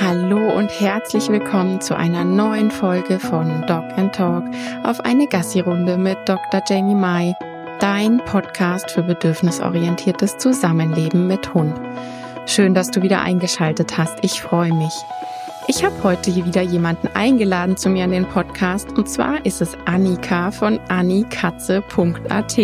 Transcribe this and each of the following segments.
Hallo und herzlich willkommen zu einer neuen Folge von Dog and Talk auf eine Gassi-Runde mit Dr. Jenny Mai, dein Podcast für bedürfnisorientiertes Zusammenleben mit Hund. Schön, dass du wieder eingeschaltet hast. Ich freue mich. Ich habe heute wieder jemanden eingeladen zu mir in den Podcast und zwar ist es Annika von annikatze.at.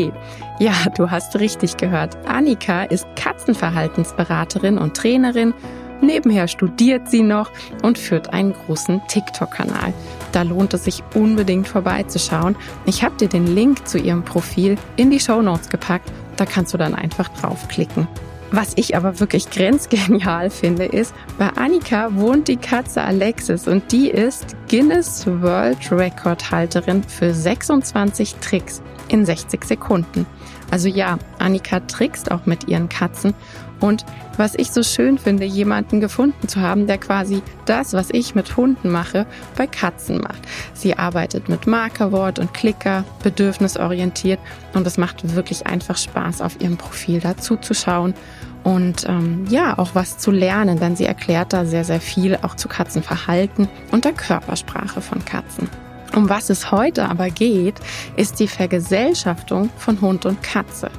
Ja, du hast richtig gehört. Annika ist Katzenverhaltensberaterin und Trainerin. Nebenher studiert sie noch und führt einen großen TikTok-Kanal. Da lohnt es sich unbedingt vorbeizuschauen. Ich habe dir den Link zu ihrem Profil in die Show Notes gepackt. Da kannst du dann einfach draufklicken. Was ich aber wirklich grenzgenial finde, ist, bei Annika wohnt die Katze Alexis und die ist Guinness World Record Halterin für 26 Tricks in 60 Sekunden. Also ja, Annika trickst auch mit ihren Katzen und was ich so schön finde, jemanden gefunden zu haben, der quasi das, was ich mit Hunden mache, bei Katzen macht. Sie arbeitet mit Markerwort und Klicker, bedürfnisorientiert und es macht wirklich einfach Spaß, auf ihrem Profil dazu zu schauen und ähm, ja, auch was zu lernen, denn sie erklärt da sehr, sehr viel auch zu Katzenverhalten und der Körpersprache von Katzen. Um was es heute aber geht, ist die Vergesellschaftung von Hund und Katze.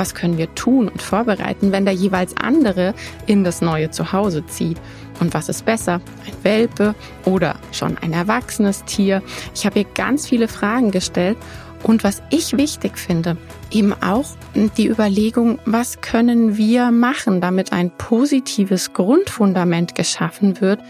Was können wir tun und vorbereiten, wenn der jeweils andere in das neue Zuhause zieht? Und was ist besser, ein Welpe oder schon ein erwachsenes Tier? Ich habe ihr ganz viele Fragen gestellt und was ich wichtig finde, eben auch die Überlegung, was können wir machen, damit ein positives Grundfundament geschaffen wird,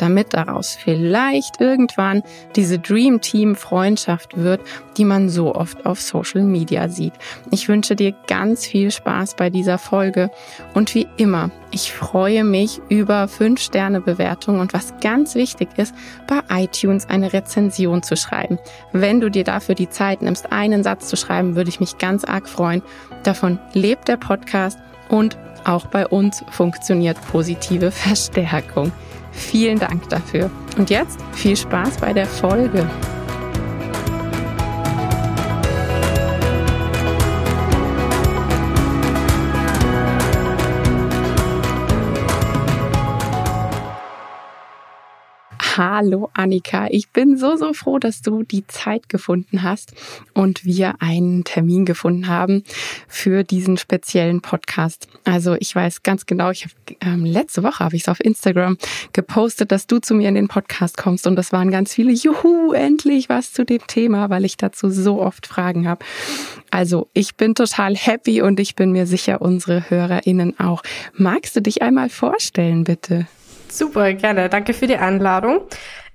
damit daraus vielleicht irgendwann diese Dream Team Freundschaft wird, die man so oft auf Social Media sieht. Ich wünsche dir ganz viel Spaß bei dieser Folge und wie immer, ich freue mich über 5 Sterne Bewertungen und was ganz wichtig ist, bei iTunes eine Rezension zu schreiben. Wenn du dir dafür die Zeit nimmst, einen Satz zu schreiben, würde ich mich ganz arg freuen. Davon lebt der Podcast und auch bei uns funktioniert positive Verstärkung. Vielen Dank dafür. Und jetzt viel Spaß bei der Folge. Hallo Annika, ich bin so, so froh, dass du die Zeit gefunden hast und wir einen Termin gefunden haben für diesen speziellen Podcast. Also ich weiß ganz genau, ich habe ähm, letzte Woche habe ich es auf Instagram gepostet, dass du zu mir in den Podcast kommst und das waren ganz viele, juhu, endlich was zu dem Thema, weil ich dazu so oft Fragen habe. Also ich bin total happy und ich bin mir sicher, unsere HörerInnen auch. Magst du dich einmal vorstellen, bitte? Super, gerne. Danke für die Einladung.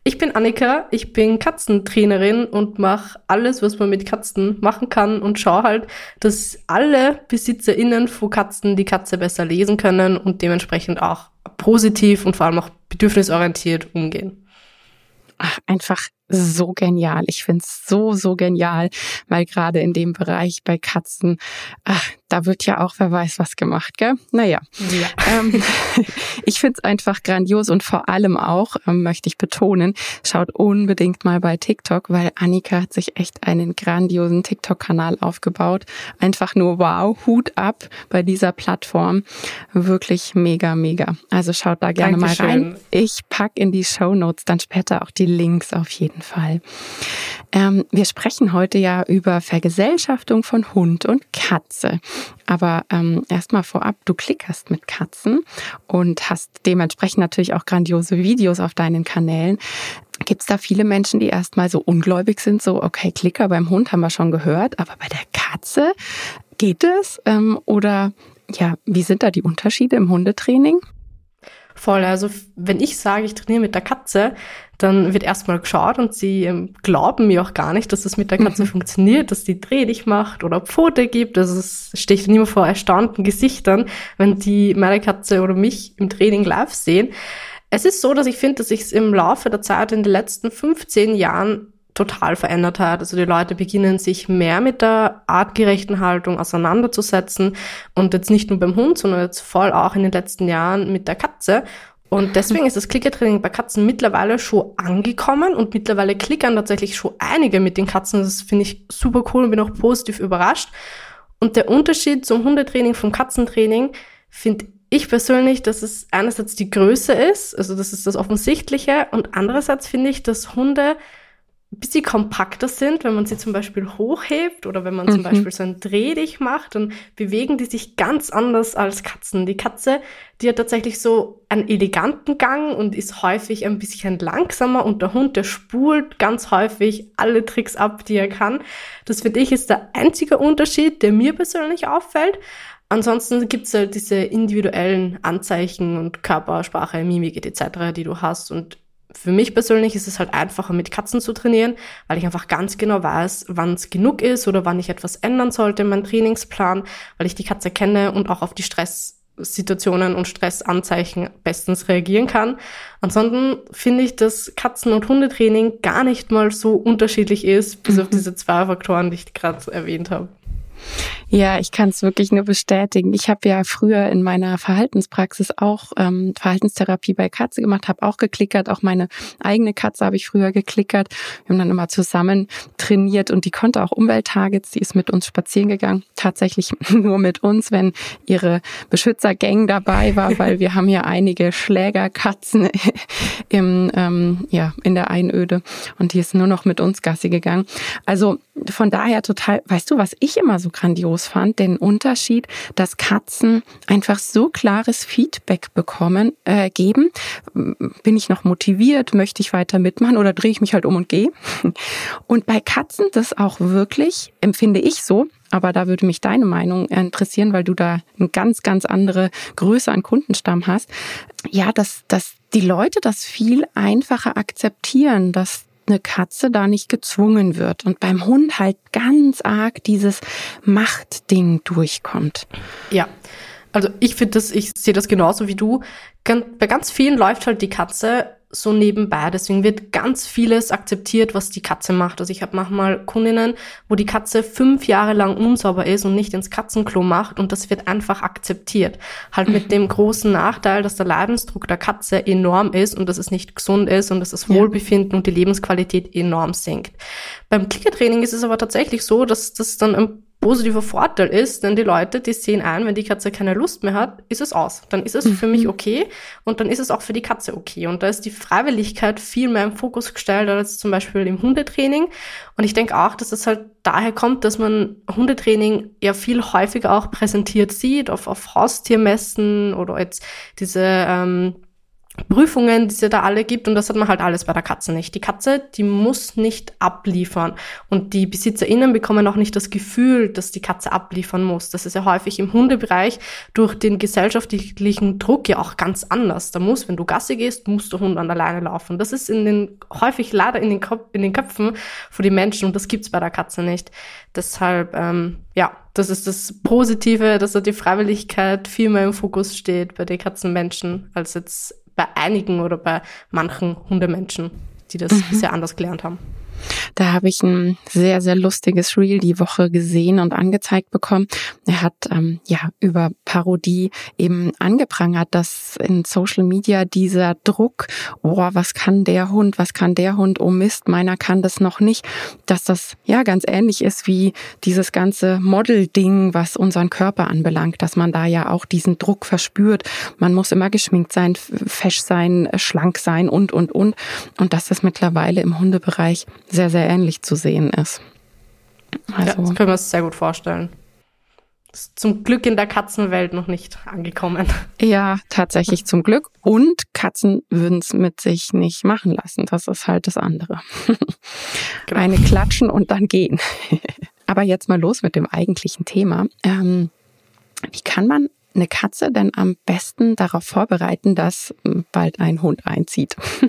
Ich bin Annika, ich bin Katzentrainerin und mache alles, was man mit Katzen machen kann und schaue halt, dass alle BesitzerInnen von Katzen die Katze besser lesen können und dementsprechend auch positiv und vor allem auch bedürfnisorientiert umgehen. Ach, einfach so genial. Ich find's so, so genial, weil gerade in dem Bereich bei Katzen, ach, da wird ja auch wer weiß was gemacht, gell? Naja. Ja. Ähm, ich find's einfach grandios und vor allem auch, ähm, möchte ich betonen, schaut unbedingt mal bei TikTok, weil Annika hat sich echt einen grandiosen TikTok-Kanal aufgebaut. Einfach nur wow, Hut ab bei dieser Plattform. Wirklich mega, mega. Also schaut da gerne Dankeschön. mal rein. Ich pack in die Show Notes dann später auch die Links auf jeden jeden Fall. Ähm, wir sprechen heute ja über Vergesellschaftung von Hund und Katze. Aber ähm, erstmal vorab, du klickerst mit Katzen und hast dementsprechend natürlich auch grandiose Videos auf deinen Kanälen. Gibt es da viele Menschen, die erstmal so ungläubig sind, so, okay, Klicker beim Hund haben wir schon gehört, aber bei der Katze geht es? Ähm, oder ja, wie sind da die Unterschiede im Hundetraining? Voll, also wenn ich sage, ich trainiere mit der Katze, dann wird erstmal geschaut und sie ähm, glauben mir auch gar nicht, dass das mit der Katze mhm. funktioniert, dass die drehdig macht oder Pfote gibt. Also es steht dann immer vor erstaunten Gesichtern, wenn die meine Katze oder mich im Training live sehen. Es ist so, dass ich finde, dass sich im Laufe der Zeit in den letzten 15 Jahren total verändert hat. Also die Leute beginnen sich mehr mit der artgerechten Haltung auseinanderzusetzen und jetzt nicht nur beim Hund, sondern jetzt voll auch in den letzten Jahren mit der Katze. Und deswegen ist das Klickertraining bei Katzen mittlerweile schon angekommen und mittlerweile klickern tatsächlich schon einige mit den Katzen. Das finde ich super cool und bin auch positiv überrascht. Und der Unterschied zum Hundetraining, vom Katzentraining, finde ich persönlich, dass es einerseits die Größe ist, also das ist das Offensichtliche, und andererseits finde ich, dass Hunde ein bisschen kompakter sind, wenn man sie zum Beispiel hochhebt oder wenn man mhm. zum Beispiel so ein Dreh dich macht, dann bewegen die sich ganz anders als Katzen. Die Katze, die hat tatsächlich so einen eleganten Gang und ist häufig ein bisschen langsamer und der Hund, der spult ganz häufig alle Tricks ab, die er kann. Das finde ich ist der einzige Unterschied, der mir persönlich auffällt. Ansonsten gibt's halt diese individuellen Anzeichen und Körpersprache, Mimik etc., die du hast. Und für mich persönlich ist es halt einfacher, mit Katzen zu trainieren, weil ich einfach ganz genau weiß, wann es genug ist oder wann ich etwas ändern sollte in meinem Trainingsplan, weil ich die Katze kenne und auch auf die Stresssituationen und Stressanzeichen bestens reagieren kann. Ansonsten finde ich, dass Katzen- und Hundetraining gar nicht mal so unterschiedlich ist, bis mhm. auf diese zwei Faktoren, die ich gerade erwähnt habe. Ja, ich kann es wirklich nur bestätigen. Ich habe ja früher in meiner Verhaltenspraxis auch ähm, Verhaltenstherapie bei Katze gemacht, habe auch geklickert. Auch meine eigene Katze habe ich früher geklickert. Wir haben dann immer zusammen trainiert und die konnte auch Umwelttargets. Die ist mit uns spazieren gegangen. Tatsächlich nur mit uns, wenn ihre Beschützergang dabei war, weil wir haben ja einige Schlägerkatzen im, ähm, ja, in der Einöde und die ist nur noch mit uns Gassi gegangen. Also von daher total, weißt du, was ich immer so grandios fand, den Unterschied, dass Katzen einfach so klares Feedback bekommen, äh, geben. Bin ich noch motiviert? Möchte ich weiter mitmachen oder drehe ich mich halt um und gehe? Und bei Katzen das auch wirklich, empfinde ich so, aber da würde mich deine Meinung interessieren, weil du da eine ganz, ganz andere Größe an Kundenstamm hast. Ja, dass, dass die Leute das viel einfacher akzeptieren, dass eine Katze da nicht gezwungen wird und beim Hund halt ganz arg dieses Machtding durchkommt. Ja. Also ich finde das, ich sehe das genauso wie du. Bei ganz vielen läuft halt die Katze so nebenbei. Deswegen wird ganz vieles akzeptiert, was die Katze macht. Also ich habe manchmal Kundinnen, wo die Katze fünf Jahre lang unsauber ist und nicht ins Katzenklo macht und das wird einfach akzeptiert. Halt mit dem großen Nachteil, dass der Leidensdruck der Katze enorm ist und dass es nicht gesund ist und dass das Wohlbefinden ja. und die Lebensqualität enorm sinkt. Beim Klickertraining ist es aber tatsächlich so, dass das dann ein positiver Vorteil ist, denn die Leute, die sehen ein, wenn die Katze keine Lust mehr hat, ist es aus. Dann ist es für mich mhm. okay und dann ist es auch für die Katze okay. Und da ist die Freiwilligkeit viel mehr im Fokus gestellt als zum Beispiel im Hundetraining. Und ich denke auch, dass es halt daher kommt, dass man Hundetraining ja viel häufiger auch präsentiert sieht, auf, auf Haustiermessen oder jetzt diese ähm, Prüfungen, die es da alle gibt und das hat man halt alles bei der Katze nicht. Die Katze, die muss nicht abliefern und die BesitzerInnen bekommen auch nicht das Gefühl, dass die Katze abliefern muss. Das ist ja häufig im Hundebereich durch den gesellschaftlichen Druck ja auch ganz anders. Da muss, wenn du Gasse gehst, muss der Hund an der Leine laufen. Das ist in den, häufig leider in den, Kopf, in den Köpfen von den Menschen und das gibt's bei der Katze nicht. Deshalb, ähm, ja, das ist das Positive, dass da die Freiwilligkeit viel mehr im Fokus steht bei den Katzenmenschen als jetzt bei einigen oder bei manchen Hundemenschen, die das mhm. sehr anders gelernt haben. Da habe ich ein sehr, sehr lustiges Reel die Woche gesehen und angezeigt bekommen. Er hat ähm, ja über Parodie eben angeprangert, dass in Social Media dieser Druck, oh, was kann der Hund, was kann der Hund, oh Mist, meiner kann das noch nicht, dass das ja ganz ähnlich ist wie dieses ganze Model-Ding, was unseren Körper anbelangt, dass man da ja auch diesen Druck verspürt. Man muss immer geschminkt sein, fesch sein, schlank sein und, und, und. Und dass das mittlerweile im Hundebereich sehr, sehr ähnlich zu sehen ist. Also, ja, das können wir uns sehr gut vorstellen. Ist zum Glück in der Katzenwelt noch nicht angekommen. Ja, tatsächlich zum Glück. Und Katzen würden es mit sich nicht machen lassen. Das ist halt das andere. Genau. Eine klatschen und dann gehen. Aber jetzt mal los mit dem eigentlichen Thema. Ähm, wie kann man eine Katze denn am besten darauf vorbereiten, dass bald ein Hund einzieht?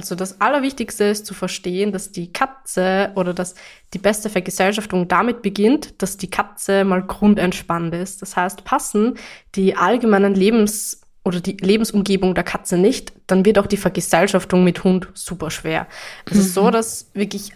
Also das Allerwichtigste ist zu verstehen, dass die Katze oder dass die beste Vergesellschaftung damit beginnt, dass die Katze mal grundentspannt ist. Das heißt, passen die allgemeinen Lebens- oder die Lebensumgebung der Katze nicht, dann wird auch die Vergesellschaftung mit Hund super schwer. Es mhm. ist so, dass wirklich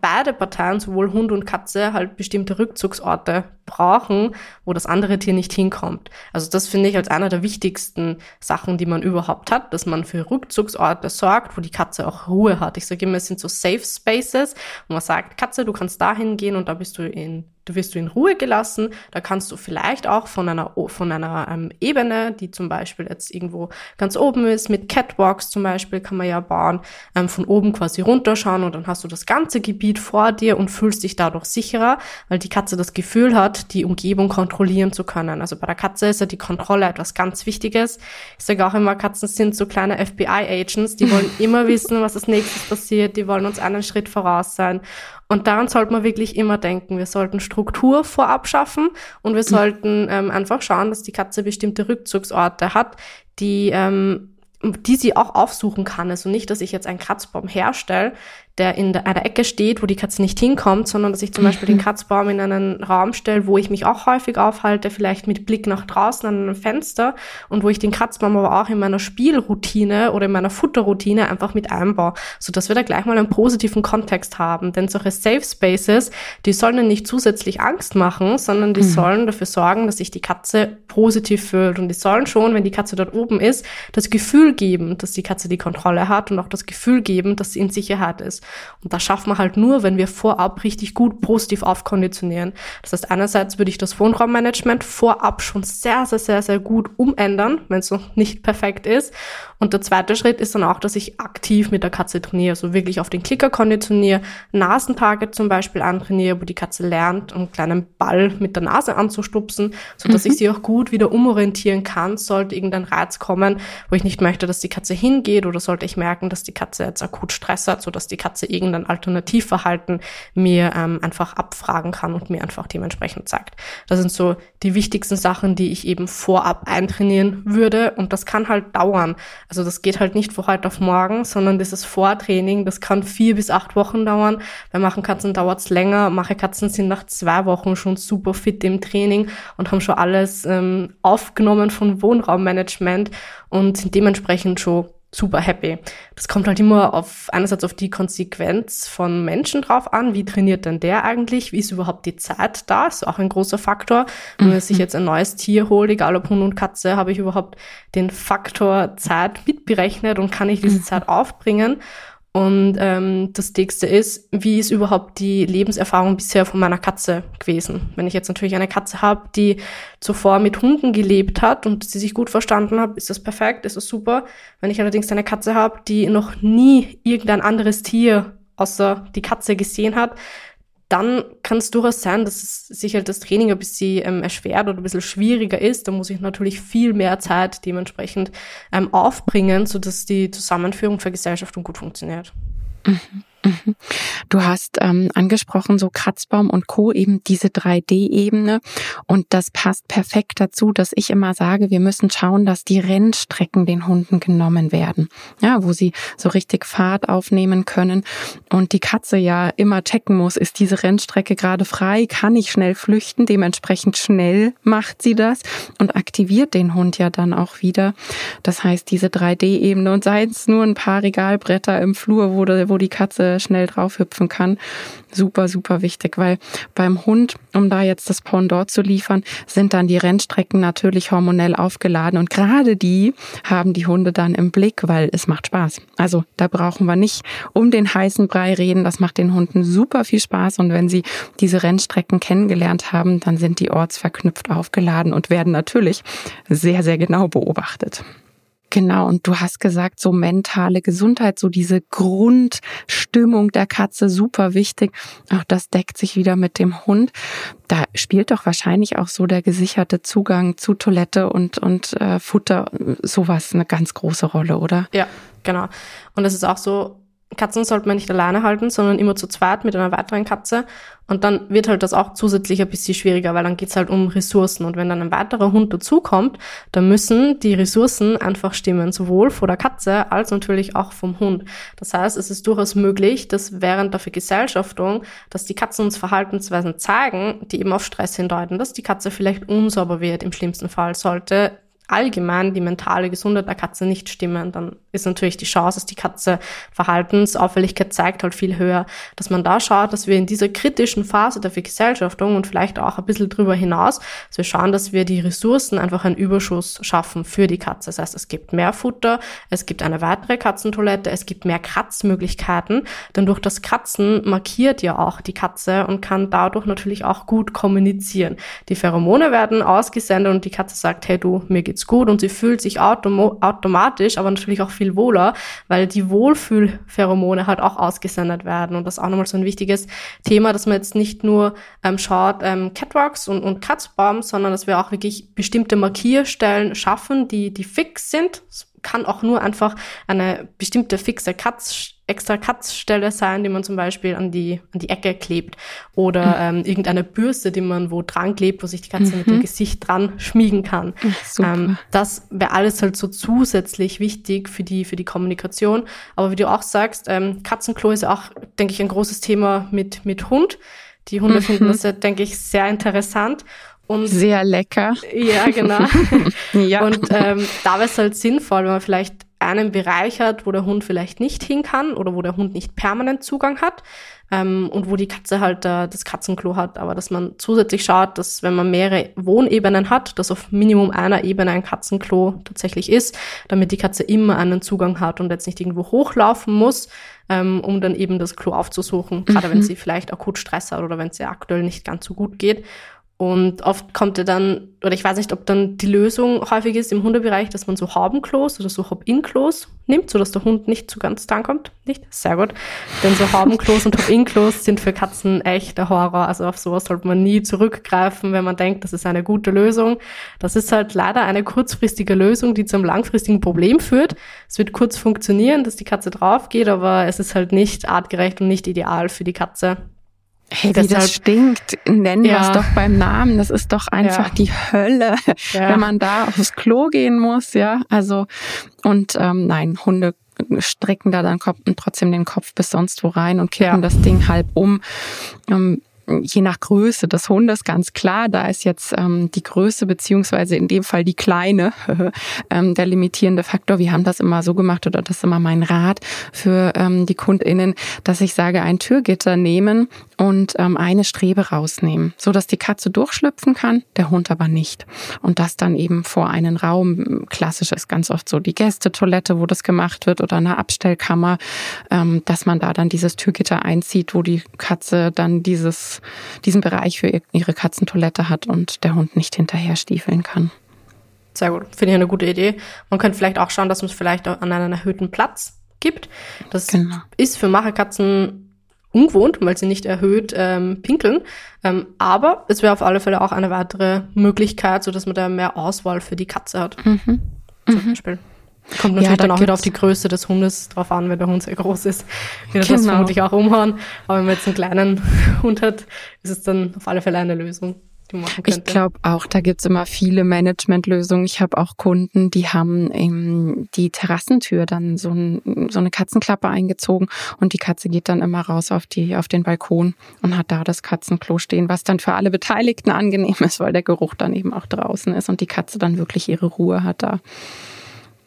beide Parteien, sowohl Hund und Katze, halt bestimmte Rückzugsorte brauchen, wo das andere Tier nicht hinkommt. Also das finde ich als einer der wichtigsten Sachen, die man überhaupt hat, dass man für Rückzugsorte sorgt, wo die Katze auch Ruhe hat. Ich sage immer, es sind so Safe Spaces, wo man sagt, Katze, du kannst da hingehen und da bist du in da wirst du in Ruhe gelassen. Da kannst du vielleicht auch von einer, von einer ähm, Ebene, die zum Beispiel jetzt irgendwo ganz oben ist, mit Catwalks zum Beispiel kann man ja bauen, ähm, von oben quasi runterschauen und dann hast du das ganze Gebiet vor dir und fühlst dich dadurch sicherer, weil die Katze das Gefühl hat, die Umgebung kontrollieren zu können. Also bei der Katze ist ja die Kontrolle etwas ganz Wichtiges. Ich sage auch immer, Katzen sind so kleine FBI-Agents, die wollen immer wissen, was als nächstes passiert, die wollen uns einen Schritt voraus sein. Und daran sollte man wirklich immer denken. Wir sollten Struktur vorab schaffen und wir mhm. sollten ähm, einfach schauen, dass die Katze bestimmte Rückzugsorte hat, die ähm, die sie auch aufsuchen kann. Also nicht, dass ich jetzt einen Kratzbaum herstelle, der in einer Ecke steht, wo die Katze nicht hinkommt, sondern dass ich zum Beispiel den mhm. Kratzbaum in einen Raum stelle, wo ich mich auch häufig aufhalte, vielleicht mit Blick nach draußen an einem Fenster und wo ich den Kratzbaum aber auch in meiner Spielroutine oder in meiner Futterroutine einfach mit einbaue, so dass wir da gleich mal einen positiven Kontext haben. Denn solche Safe Spaces, die sollen ja nicht zusätzlich Angst machen, sondern die mhm. sollen dafür sorgen, dass sich die Katze positiv fühlt und die sollen schon, wenn die Katze dort oben ist, das Gefühl geben, dass die Katze die Kontrolle hat und auch das Gefühl geben, dass sie in Sicherheit ist. Und das schafft man halt nur, wenn wir vorab richtig gut positiv aufkonditionieren. Das heißt, einerseits würde ich das Wohnraummanagement vorab schon sehr, sehr, sehr, sehr gut umändern, wenn es noch nicht perfekt ist. Und der zweite Schritt ist dann auch, dass ich aktiv mit der Katze trainiere, also wirklich auf den Klicker konditioniere, Nasentage zum Beispiel antrainiere, wo die Katze lernt, einen kleinen Ball mit der Nase anzustupsen, so dass mhm. ich sie auch gut wieder umorientieren kann, sollte irgendein Reiz kommen, wo ich nicht möchte, dass die Katze hingeht oder sollte ich merken, dass die Katze jetzt akut Stress hat, so dass die Katze irgendein Alternativverhalten mir ähm, einfach abfragen kann und mir einfach dementsprechend sagt. Das sind so die wichtigsten Sachen, die ich eben vorab eintrainieren würde und das kann halt dauern. Also das geht halt nicht von heute auf morgen, sondern dieses Vortraining, das kann vier bis acht Wochen dauern. Bei manchen Katzen dauert's länger. Manche Katzen sind nach zwei Wochen schon super fit im Training und haben schon alles ähm, aufgenommen von Wohnraummanagement und sind dementsprechend schon super happy. Das kommt halt immer auf einerseits auf die Konsequenz von Menschen drauf an. Wie trainiert denn der eigentlich? Wie ist überhaupt die Zeit da? Ist auch ein großer Faktor. Wenn man sich mhm. jetzt ein neues Tier holt, egal ob Hund und Katze, habe ich überhaupt den Faktor Zeit mitberechnet und kann ich diese mhm. Zeit aufbringen? Und ähm, das nächste ist, wie ist überhaupt die Lebenserfahrung bisher von meiner Katze gewesen? Wenn ich jetzt natürlich eine Katze habe, die zuvor mit Hunden gelebt hat und sie sich gut verstanden hat, ist das perfekt, ist das super. Wenn ich allerdings eine Katze habe, die noch nie irgendein anderes Tier außer die Katze gesehen hat, dann kann es durchaus sein, dass es sich halt das Training ein bisschen ähm, erschwert oder ein bisschen schwieriger ist. Da muss ich natürlich viel mehr Zeit dementsprechend ähm, aufbringen, sodass die Zusammenführung für Gesellschaften gut funktioniert. Mhm. Du hast ähm, angesprochen, so Kratzbaum und Co. eben diese 3D-Ebene. Und das passt perfekt dazu, dass ich immer sage, wir müssen schauen, dass die Rennstrecken den Hunden genommen werden. Ja, wo sie so richtig Fahrt aufnehmen können. Und die Katze ja immer checken muss, ist diese Rennstrecke gerade frei? Kann ich schnell flüchten? Dementsprechend schnell macht sie das und aktiviert den Hund ja dann auch wieder. Das heißt, diese 3D-Ebene und sei es nur ein paar Regalbretter im Flur, wo, wo die Katze schnell drauf hüpfen kann. Super, super wichtig, weil beim Hund, um da jetzt das Pendant zu liefern, sind dann die Rennstrecken natürlich hormonell aufgeladen und gerade die haben die Hunde dann im Blick, weil es macht Spaß. Also da brauchen wir nicht um den heißen Brei reden. Das macht den Hunden super viel Spaß und wenn sie diese Rennstrecken kennengelernt haben, dann sind die ortsverknüpft aufgeladen und werden natürlich sehr, sehr genau beobachtet. Genau, und du hast gesagt, so mentale Gesundheit, so diese Grundstimmung der Katze, super wichtig. Auch das deckt sich wieder mit dem Hund. Da spielt doch wahrscheinlich auch so der gesicherte Zugang zu Toilette und, und äh, Futter, sowas eine ganz große Rolle, oder? Ja, genau. Und es ist auch so, Katzen sollte man nicht alleine halten, sondern immer zu zweit mit einer weiteren Katze. Und dann wird halt das auch zusätzlich ein bisschen schwieriger, weil dann geht's halt um Ressourcen. Und wenn dann ein weiterer Hund dazukommt, dann müssen die Ressourcen einfach stimmen, sowohl vor der Katze als natürlich auch vom Hund. Das heißt, es ist durchaus möglich, dass während der Vergesellschaftung, dass die Katzen uns Verhaltensweisen zeigen, die eben auf Stress hindeuten, dass die Katze vielleicht unsauber wird im schlimmsten Fall, sollte allgemein die mentale Gesundheit der Katze nicht stimmen, dann ist natürlich die Chance, dass die Katze Verhaltensauffälligkeit zeigt, halt viel höher. Dass man da schaut, dass wir in dieser kritischen Phase der Vergesellschaftung und vielleicht auch ein bisschen drüber hinaus, dass wir schauen, dass wir die Ressourcen einfach einen Überschuss schaffen für die Katze. Das heißt, es gibt mehr Futter, es gibt eine weitere Katzentoilette, es gibt mehr Kratzmöglichkeiten, denn durch das Kratzen markiert ja auch die Katze und kann dadurch natürlich auch gut kommunizieren. Die Pheromone werden ausgesendet und die Katze sagt, hey du, mir geht's gut und sie fühlt sich autom automatisch, aber natürlich auch viel wohler, weil die Wohlfühlpheromone halt auch ausgesendet werden. Und das ist auch nochmal so ein wichtiges Thema, dass man jetzt nicht nur ähm, schaut, ähm, Catwalks und, und Katzbaum, sondern dass wir auch wirklich bestimmte Markierstellen schaffen, die, die fix sind. Kann auch nur einfach eine bestimmte fixe Katz extra Katzstelle sein, die man zum Beispiel an die, an die Ecke klebt. Oder mhm. ähm, irgendeine Bürste, die man wo dran klebt, wo sich die Katze mhm. mit dem mhm. Gesicht dran schmiegen kann. Ähm, das wäre alles halt so zusätzlich wichtig für die, für die Kommunikation. Aber wie du auch sagst, ähm, Katzenklo ist auch, denke ich, ein großes Thema mit, mit Hund. Die Hunde mhm. finden das ja, denke ich, sehr interessant. Und sehr lecker. Ja, genau. ja. Und ähm, da wäre es halt sinnvoll, wenn man vielleicht einen Bereich hat, wo der Hund vielleicht nicht hin kann oder wo der Hund nicht permanent Zugang hat ähm, und wo die Katze halt äh, das Katzenklo hat. Aber dass man zusätzlich schaut, dass wenn man mehrere Wohnebenen hat, dass auf Minimum einer Ebene ein Katzenklo tatsächlich ist, damit die Katze immer einen Zugang hat und jetzt nicht irgendwo hochlaufen muss, ähm, um dann eben das Klo aufzusuchen, gerade mhm. wenn sie vielleicht akut Stress hat oder wenn es ihr aktuell nicht ganz so gut geht. Und oft kommt ja dann, oder ich weiß nicht, ob dann die Lösung häufig ist im Hundebereich, dass man so Haubenklos oder so Hop-In-Klos nimmt, sodass der Hund nicht zu ganz dran kommt. Nicht? Sehr gut. Denn so Haubenklos und Hop-In-Klos sind für Katzen echt der Horror. Also auf sowas sollte man nie zurückgreifen, wenn man denkt, das ist eine gute Lösung. Das ist halt leider eine kurzfristige Lösung, die zu einem langfristigen Problem führt. Es wird kurz funktionieren, dass die Katze drauf geht, aber es ist halt nicht artgerecht und nicht ideal für die Katze. Hey, wie Deshalb, das stinkt, nennen ja. wir es doch beim Namen. Das ist doch einfach ja. die Hölle, ja. wenn man da aufs Klo gehen muss, ja. Also und ähm, nein, Hunde strecken da dann trotzdem den Kopf bis sonst wo rein und kippen das Ding halb um. Ähm, je nach Größe des Hundes ganz klar. Da ist jetzt ähm, die Größe beziehungsweise in dem Fall die Kleine ähm, der limitierende Faktor. Wir haben das immer so gemacht oder das ist immer mein Rat für ähm, die KundInnen, dass ich sage, ein Türgitter nehmen und ähm, eine Strebe rausnehmen, so dass die Katze durchschlüpfen kann, der Hund aber nicht. Und das dann eben vor einen Raum. Klassisch ist ganz oft so die Gästetoilette, wo das gemacht wird oder eine Abstellkammer, ähm, dass man da dann dieses Türgitter einzieht, wo die Katze dann dieses diesen Bereich für ihre Katzentoilette hat und der Hund nicht hinterher stiefeln kann. Sehr gut, finde ich eine gute Idee. Man könnte vielleicht auch schauen, dass man es vielleicht auch an einen erhöhten Platz gibt. Das genau. ist für Macherkatzen ungewohnt, weil sie nicht erhöht ähm, pinkeln. Ähm, aber es wäre auf alle Fälle auch eine weitere Möglichkeit, so dass man da mehr Auswahl für die Katze hat. Mhm. Zum mhm. Beispiel. Kommt natürlich ja, dann auch wieder auf die Größe des Hundes drauf an, wenn der Hund sehr groß ist. Wird genau. das vermutlich auch umhauen. Aber wenn man jetzt einen kleinen Hund hat, ist es dann auf alle Fälle eine Lösung. Die man machen könnte. Ich glaube auch, da gibt's immer viele Managementlösungen. Ich habe auch Kunden, die haben in die Terrassentür dann so, ein, so eine Katzenklappe eingezogen und die Katze geht dann immer raus auf, die, auf den Balkon und hat da das Katzenklo stehen, was dann für alle Beteiligten angenehm ist, weil der Geruch dann eben auch draußen ist und die Katze dann wirklich ihre Ruhe hat da.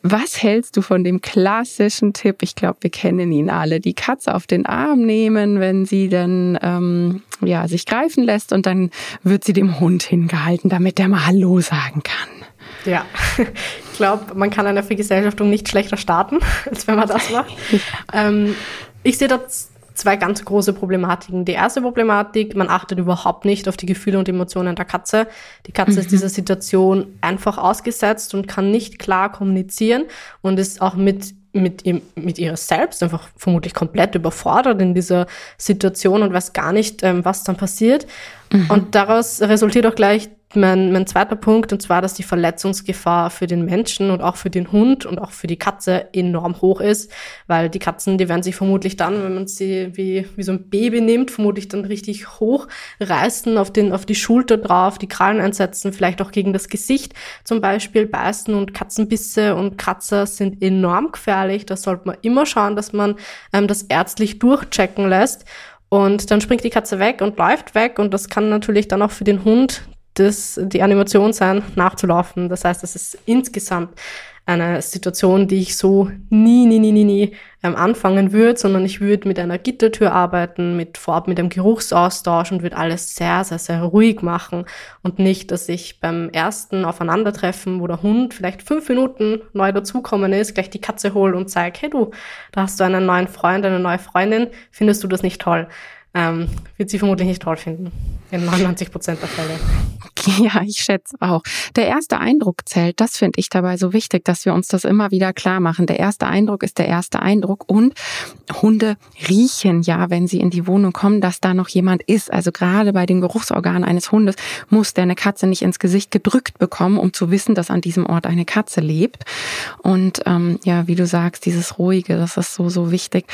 Was hältst du von dem klassischen Tipp? Ich glaube, wir kennen ihn alle. Die Katze auf den Arm nehmen, wenn sie dann ähm, ja sich greifen lässt und dann wird sie dem Hund hingehalten, damit der mal Hallo sagen kann. Ja, ich glaube, man kann eine Vergesellschaftung nicht schlechter starten, als wenn man das macht. ähm, ich sehe das zwei ganz große Problematiken. Die erste Problematik, man achtet überhaupt nicht auf die Gefühle und Emotionen der Katze. Die Katze mhm. ist dieser Situation einfach ausgesetzt und kann nicht klar kommunizieren und ist auch mit mit, ihm, mit ihrer selbst einfach vermutlich komplett überfordert in dieser Situation und weiß gar nicht, ähm, was dann passiert. Mhm. Und daraus resultiert auch gleich mein, mein zweiter Punkt, und zwar, dass die Verletzungsgefahr für den Menschen und auch für den Hund und auch für die Katze enorm hoch ist, weil die Katzen, die werden sich vermutlich dann, wenn man sie wie, wie so ein Baby nimmt, vermutlich dann richtig hochreißen, auf, den, auf die Schulter drauf, die Krallen einsetzen, vielleicht auch gegen das Gesicht zum Beispiel beißen und Katzenbisse und Kratzer sind enorm gefährlich. Da sollte man immer schauen, dass man ähm, das ärztlich durchchecken lässt. Und dann springt die Katze weg und läuft weg und das kann natürlich dann auch für den Hund das die Animation sein, nachzulaufen. Das heißt, es ist insgesamt eine Situation, die ich so nie, nie, nie, nie, nie ähm, anfangen würde, sondern ich würde mit einer Gittertür arbeiten, mit vorab mit einem Geruchsaustausch und würde alles sehr, sehr, sehr ruhig machen und nicht, dass ich beim ersten Aufeinandertreffen, wo der Hund vielleicht fünf Minuten neu dazukommen ist, gleich die Katze hole und sage, hey du, da hast du einen neuen Freund, eine neue Freundin, findest du das nicht toll? Ähm, wird sie vermutlich nicht toll finden. In 99 Prozent der Fälle. Ja, ich schätze auch. Der erste Eindruck zählt. Das finde ich dabei so wichtig, dass wir uns das immer wieder klar machen. Der erste Eindruck ist der erste Eindruck und Hunde riechen ja, wenn sie in die Wohnung kommen, dass da noch jemand ist. Also gerade bei den Geruchsorganen eines Hundes muss der eine Katze nicht ins Gesicht gedrückt bekommen, um zu wissen, dass an diesem Ort eine Katze lebt. Und ähm, ja, wie du sagst, dieses Ruhige, das ist so, so wichtig.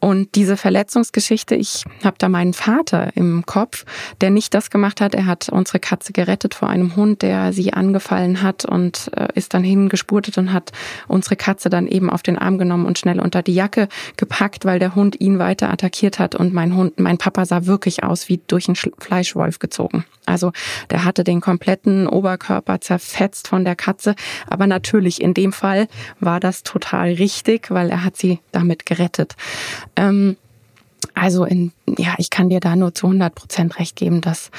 Und diese Verletzungsgeschichte, ich habe da meinen Vater im Kopf, der nicht das gemacht hat. Er hat unsere Katze gerettet vor einem Hund, der sie angefallen hat und äh, ist dann hingespurtet und hat unsere Katze dann eben auf den Arm genommen und schnell unter die Jacke gepackt, weil der Hund ihn weiter attackiert hat. Und mein Hund, mein Papa sah wirklich aus wie durch einen Fleischwolf gezogen. Also der hatte den kompletten Oberkörper zerfetzt von der Katze. Aber natürlich in dem Fall war das total richtig, weil er hat sie damit gerettet. Ähm, also in, ja, ich kann dir da nur zu 100 Prozent recht geben, dass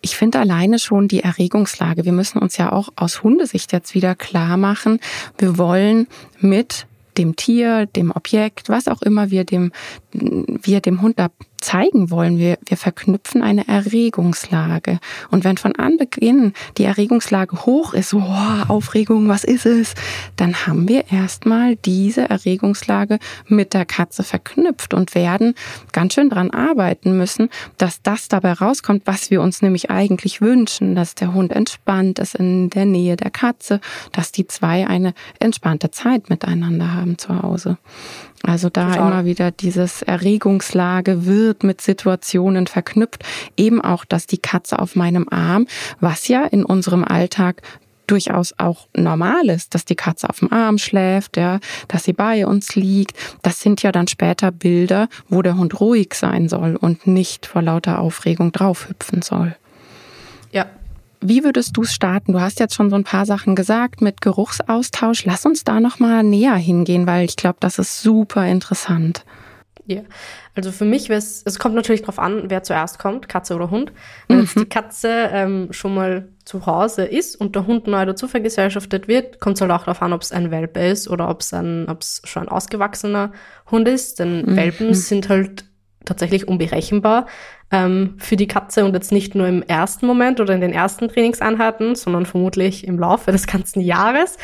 ich finde alleine schon die Erregungslage. Wir müssen uns ja auch aus Hundesicht jetzt wieder klar machen. Wir wollen mit dem Tier, dem Objekt, was auch immer wir dem, wir dem Hund da zeigen wollen. Wir, wir verknüpfen eine Erregungslage. Und wenn von Anbeginn die Erregungslage hoch ist, so oh, Aufregung, was ist es, dann haben wir erstmal diese Erregungslage mit der Katze verknüpft und werden ganz schön dran arbeiten müssen, dass das dabei rauskommt, was wir uns nämlich eigentlich wünschen, dass der Hund entspannt ist in der Nähe der Katze, dass die zwei eine entspannte Zeit miteinander haben zu Hause. Also da Total. immer wieder dieses Erregungslage wird mit Situationen verknüpft. Eben auch, dass die Katze auf meinem Arm, was ja in unserem Alltag durchaus auch normal ist, dass die Katze auf dem Arm schläft, ja, dass sie bei uns liegt. Das sind ja dann später Bilder, wo der Hund ruhig sein soll und nicht vor lauter Aufregung draufhüpfen soll. Ja, wie würdest du es starten? Du hast jetzt schon so ein paar Sachen gesagt mit Geruchsaustausch. Lass uns da noch mal näher hingehen, weil ich glaube, das ist super interessant. Ja, also für mich wäre es, es kommt natürlich darauf an, wer zuerst kommt, Katze oder Hund. Wenn mhm. jetzt die Katze ähm, schon mal zu Hause ist und der Hund neu dazu vergesellschaftet wird, kommt es halt auch darauf an, ob es ein Welpe ist oder ob es ein, ob es schon ein ausgewachsener Hund ist. Denn mhm. Welpen sind halt tatsächlich unberechenbar ähm, für die Katze und jetzt nicht nur im ersten Moment oder in den ersten Trainingseinheiten, sondern vermutlich im Laufe des ganzen Jahres,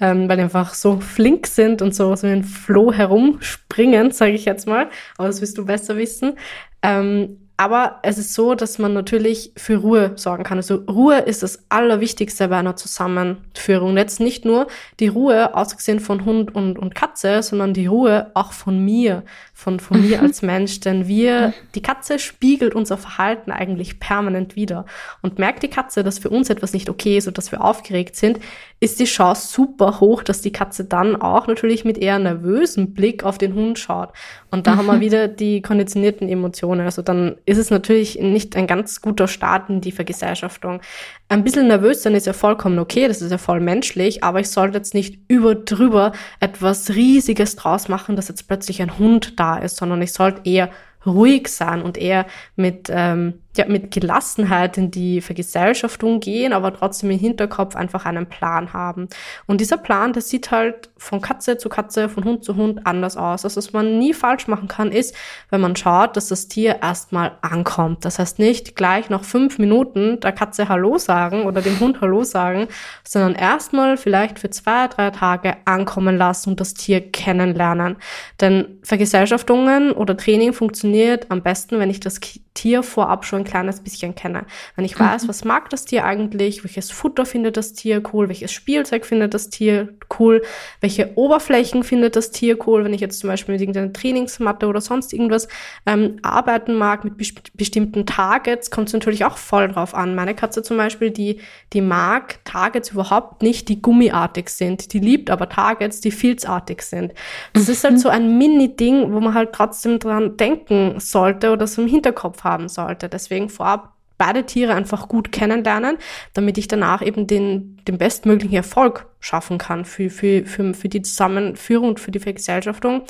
ähm, weil die einfach so flink sind und so, so ein Floh herumspringen, sage ich jetzt mal. Aber das wirst du besser wissen. Ähm, aber es ist so, dass man natürlich für Ruhe sorgen kann. Also Ruhe ist das Allerwichtigste bei einer Zusammenführung. Jetzt nicht nur die Ruhe, ausgesehen von Hund und, und Katze, sondern die Ruhe auch von mir, von, von mhm. mir als Mensch. Denn wir, die Katze spiegelt unser Verhalten eigentlich permanent wieder. Und merkt die Katze, dass für uns etwas nicht okay ist und dass wir aufgeregt sind, ist die Chance super hoch, dass die Katze dann auch natürlich mit eher nervösem Blick auf den Hund schaut. Und da mhm. haben wir mhm. wieder die konditionierten Emotionen. Also dann ist es natürlich nicht ein ganz guter Start in die Vergesellschaftung. Ein bisschen nervös sein ist ja vollkommen okay, das ist ja voll menschlich, aber ich sollte jetzt nicht über drüber etwas Riesiges draus machen, dass jetzt plötzlich ein Hund da ist, sondern ich sollte eher ruhig sein und eher mit, ähm, ja, mit Gelassenheit in die Vergesellschaftung gehen, aber trotzdem im Hinterkopf einfach einen Plan haben. Und dieser Plan, der sieht halt von Katze zu Katze, von Hund zu Hund anders aus. Also was man nie falsch machen kann, ist, wenn man schaut, dass das Tier erstmal ankommt. Das heißt nicht gleich nach fünf Minuten der Katze Hallo sagen oder dem Hund Hallo sagen, sondern erstmal vielleicht für zwei, drei Tage ankommen lassen und das Tier kennenlernen. Denn Vergesellschaftungen oder Training funktioniert am besten, wenn ich das Tier vorab schon ein kleines bisschen kenne. Wenn ich weiß, mhm. was mag das Tier eigentlich, welches Futter findet das Tier cool, welches Spielzeug findet das Tier cool, welche Oberflächen findet das Tier cool, wenn ich jetzt zum Beispiel mit irgendeiner Trainingsmatte oder sonst irgendwas ähm, arbeiten mag mit be bestimmten Targets, kommt es natürlich auch voll drauf an. Meine Katze zum Beispiel, die, die mag Targets überhaupt nicht, die gummiartig sind. Die liebt aber Targets, die filzartig sind. Das mhm. ist halt mhm. so ein Mini-Ding, wo man halt trotzdem dran denken sollte oder so im Hinterkopf haben sollte. Deswegen vorab beide Tiere einfach gut kennenlernen, damit ich danach eben den, den bestmöglichen Erfolg schaffen kann für, für, für, für die Zusammenführung und für die Vergesellschaftung.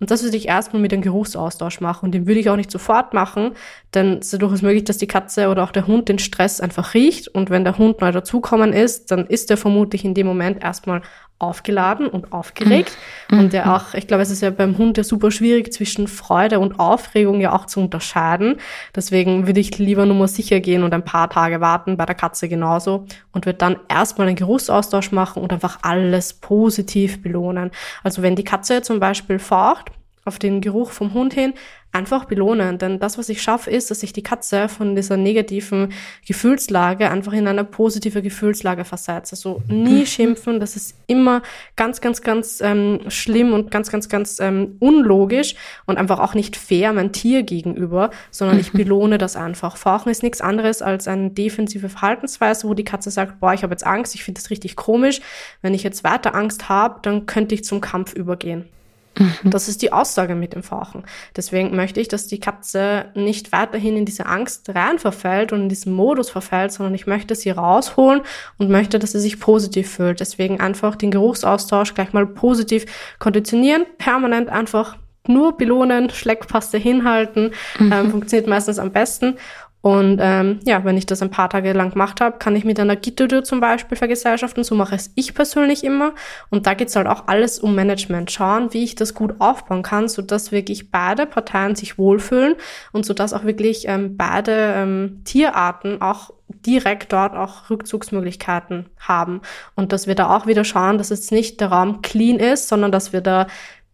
Und das würde ich erstmal mit dem Geruchsaustausch machen. Und den würde ich auch nicht sofort machen, denn es ist durchaus möglich, dass die Katze oder auch der Hund den Stress einfach riecht. Und wenn der Hund neu dazukommen ist, dann ist er vermutlich in dem Moment erstmal aufgeladen und aufgeregt. Mhm. Und ja auch, ich glaube, es ist ja beim Hund ja super schwierig, zwischen Freude und Aufregung ja auch zu unterscheiden. Deswegen würde ich lieber nur mal sicher gehen und ein paar Tage warten, bei der Katze genauso. Und würde dann erstmal einen Geruchsaustausch machen und einfach alles positiv belohnen. Also wenn die Katze zum Beispiel faucht, auf den Geruch vom Hund hin, einfach belohnen. Denn das, was ich schaffe, ist, dass ich die Katze von dieser negativen Gefühlslage einfach in eine positive Gefühlslage versetze. Also nie mhm. schimpfen, das ist immer ganz, ganz, ganz ähm, schlimm und ganz, ganz, ganz ähm, unlogisch und einfach auch nicht fair mein Tier gegenüber, sondern ich belohne das einfach. Fauchen ist nichts anderes als eine defensive Verhaltensweise, wo die Katze sagt, boah, ich habe jetzt Angst, ich finde das richtig komisch. Wenn ich jetzt weiter Angst habe, dann könnte ich zum Kampf übergehen. Mhm. Das ist die Aussage mit dem Fauchen. Deswegen möchte ich, dass die Katze nicht weiterhin in diese Angst rein verfällt und in diesen Modus verfällt, sondern ich möchte sie rausholen und möchte, dass sie sich positiv fühlt. Deswegen einfach den Geruchsaustausch gleich mal positiv konditionieren, permanent einfach nur belohnen, Schleckpaste hinhalten, mhm. ähm, funktioniert meistens am besten. Und ähm, ja, wenn ich das ein paar Tage lang gemacht habe, kann ich mit einer Gittertür zum Beispiel vergesellschaften. So mache es ich persönlich immer. Und da geht's halt auch alles um Management. Schauen, wie ich das gut aufbauen kann, sodass wirklich beide Parteien sich wohlfühlen und sodass auch wirklich ähm, beide ähm, Tierarten auch direkt dort auch Rückzugsmöglichkeiten haben. Und dass wir da auch wieder schauen, dass jetzt nicht der Raum clean ist, sondern dass wir da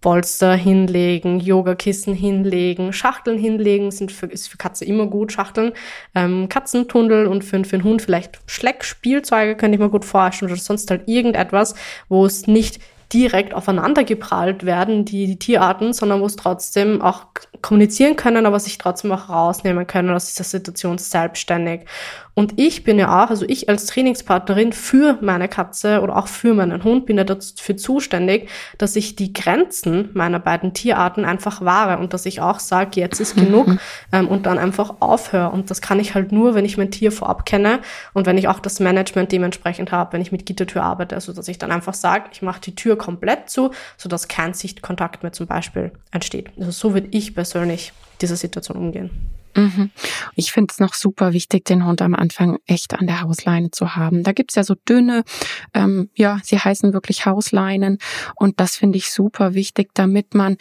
Polster hinlegen, Yogakissen hinlegen, Schachteln hinlegen, sind für, ist für Katze immer gut, Schachteln, ähm, Katzentunnel und für, für einen Hund vielleicht Schleckspielzeuge könnte ich mir gut vorstellen oder sonst halt irgendetwas, wo es nicht direkt aufeinander geprallt werden, die, die Tierarten, sondern wo es trotzdem auch kommunizieren können, aber sich trotzdem auch rausnehmen können aus dieser Situation selbstständig. Und ich bin ja auch, also ich als Trainingspartnerin für meine Katze oder auch für meinen Hund bin ja dafür zuständig, dass ich die Grenzen meiner beiden Tierarten einfach wahre und dass ich auch sage, jetzt ist genug ähm, und dann einfach aufhöre. Und das kann ich halt nur, wenn ich mein Tier vorab kenne und wenn ich auch das Management dementsprechend habe, wenn ich mit Gittertür arbeite, also dass ich dann einfach sage, ich mache die Tür komplett zu, sodass kein Sichtkontakt mehr zum Beispiel entsteht. Also so würde ich persönlich dieser Situation umgehen. Mhm. Ich finde es noch super wichtig, den Hund am Anfang echt an der Hausleine zu haben. Da gibt's ja so dünne, ähm, ja, sie heißen wirklich Hausleinen und das finde ich super wichtig, damit man,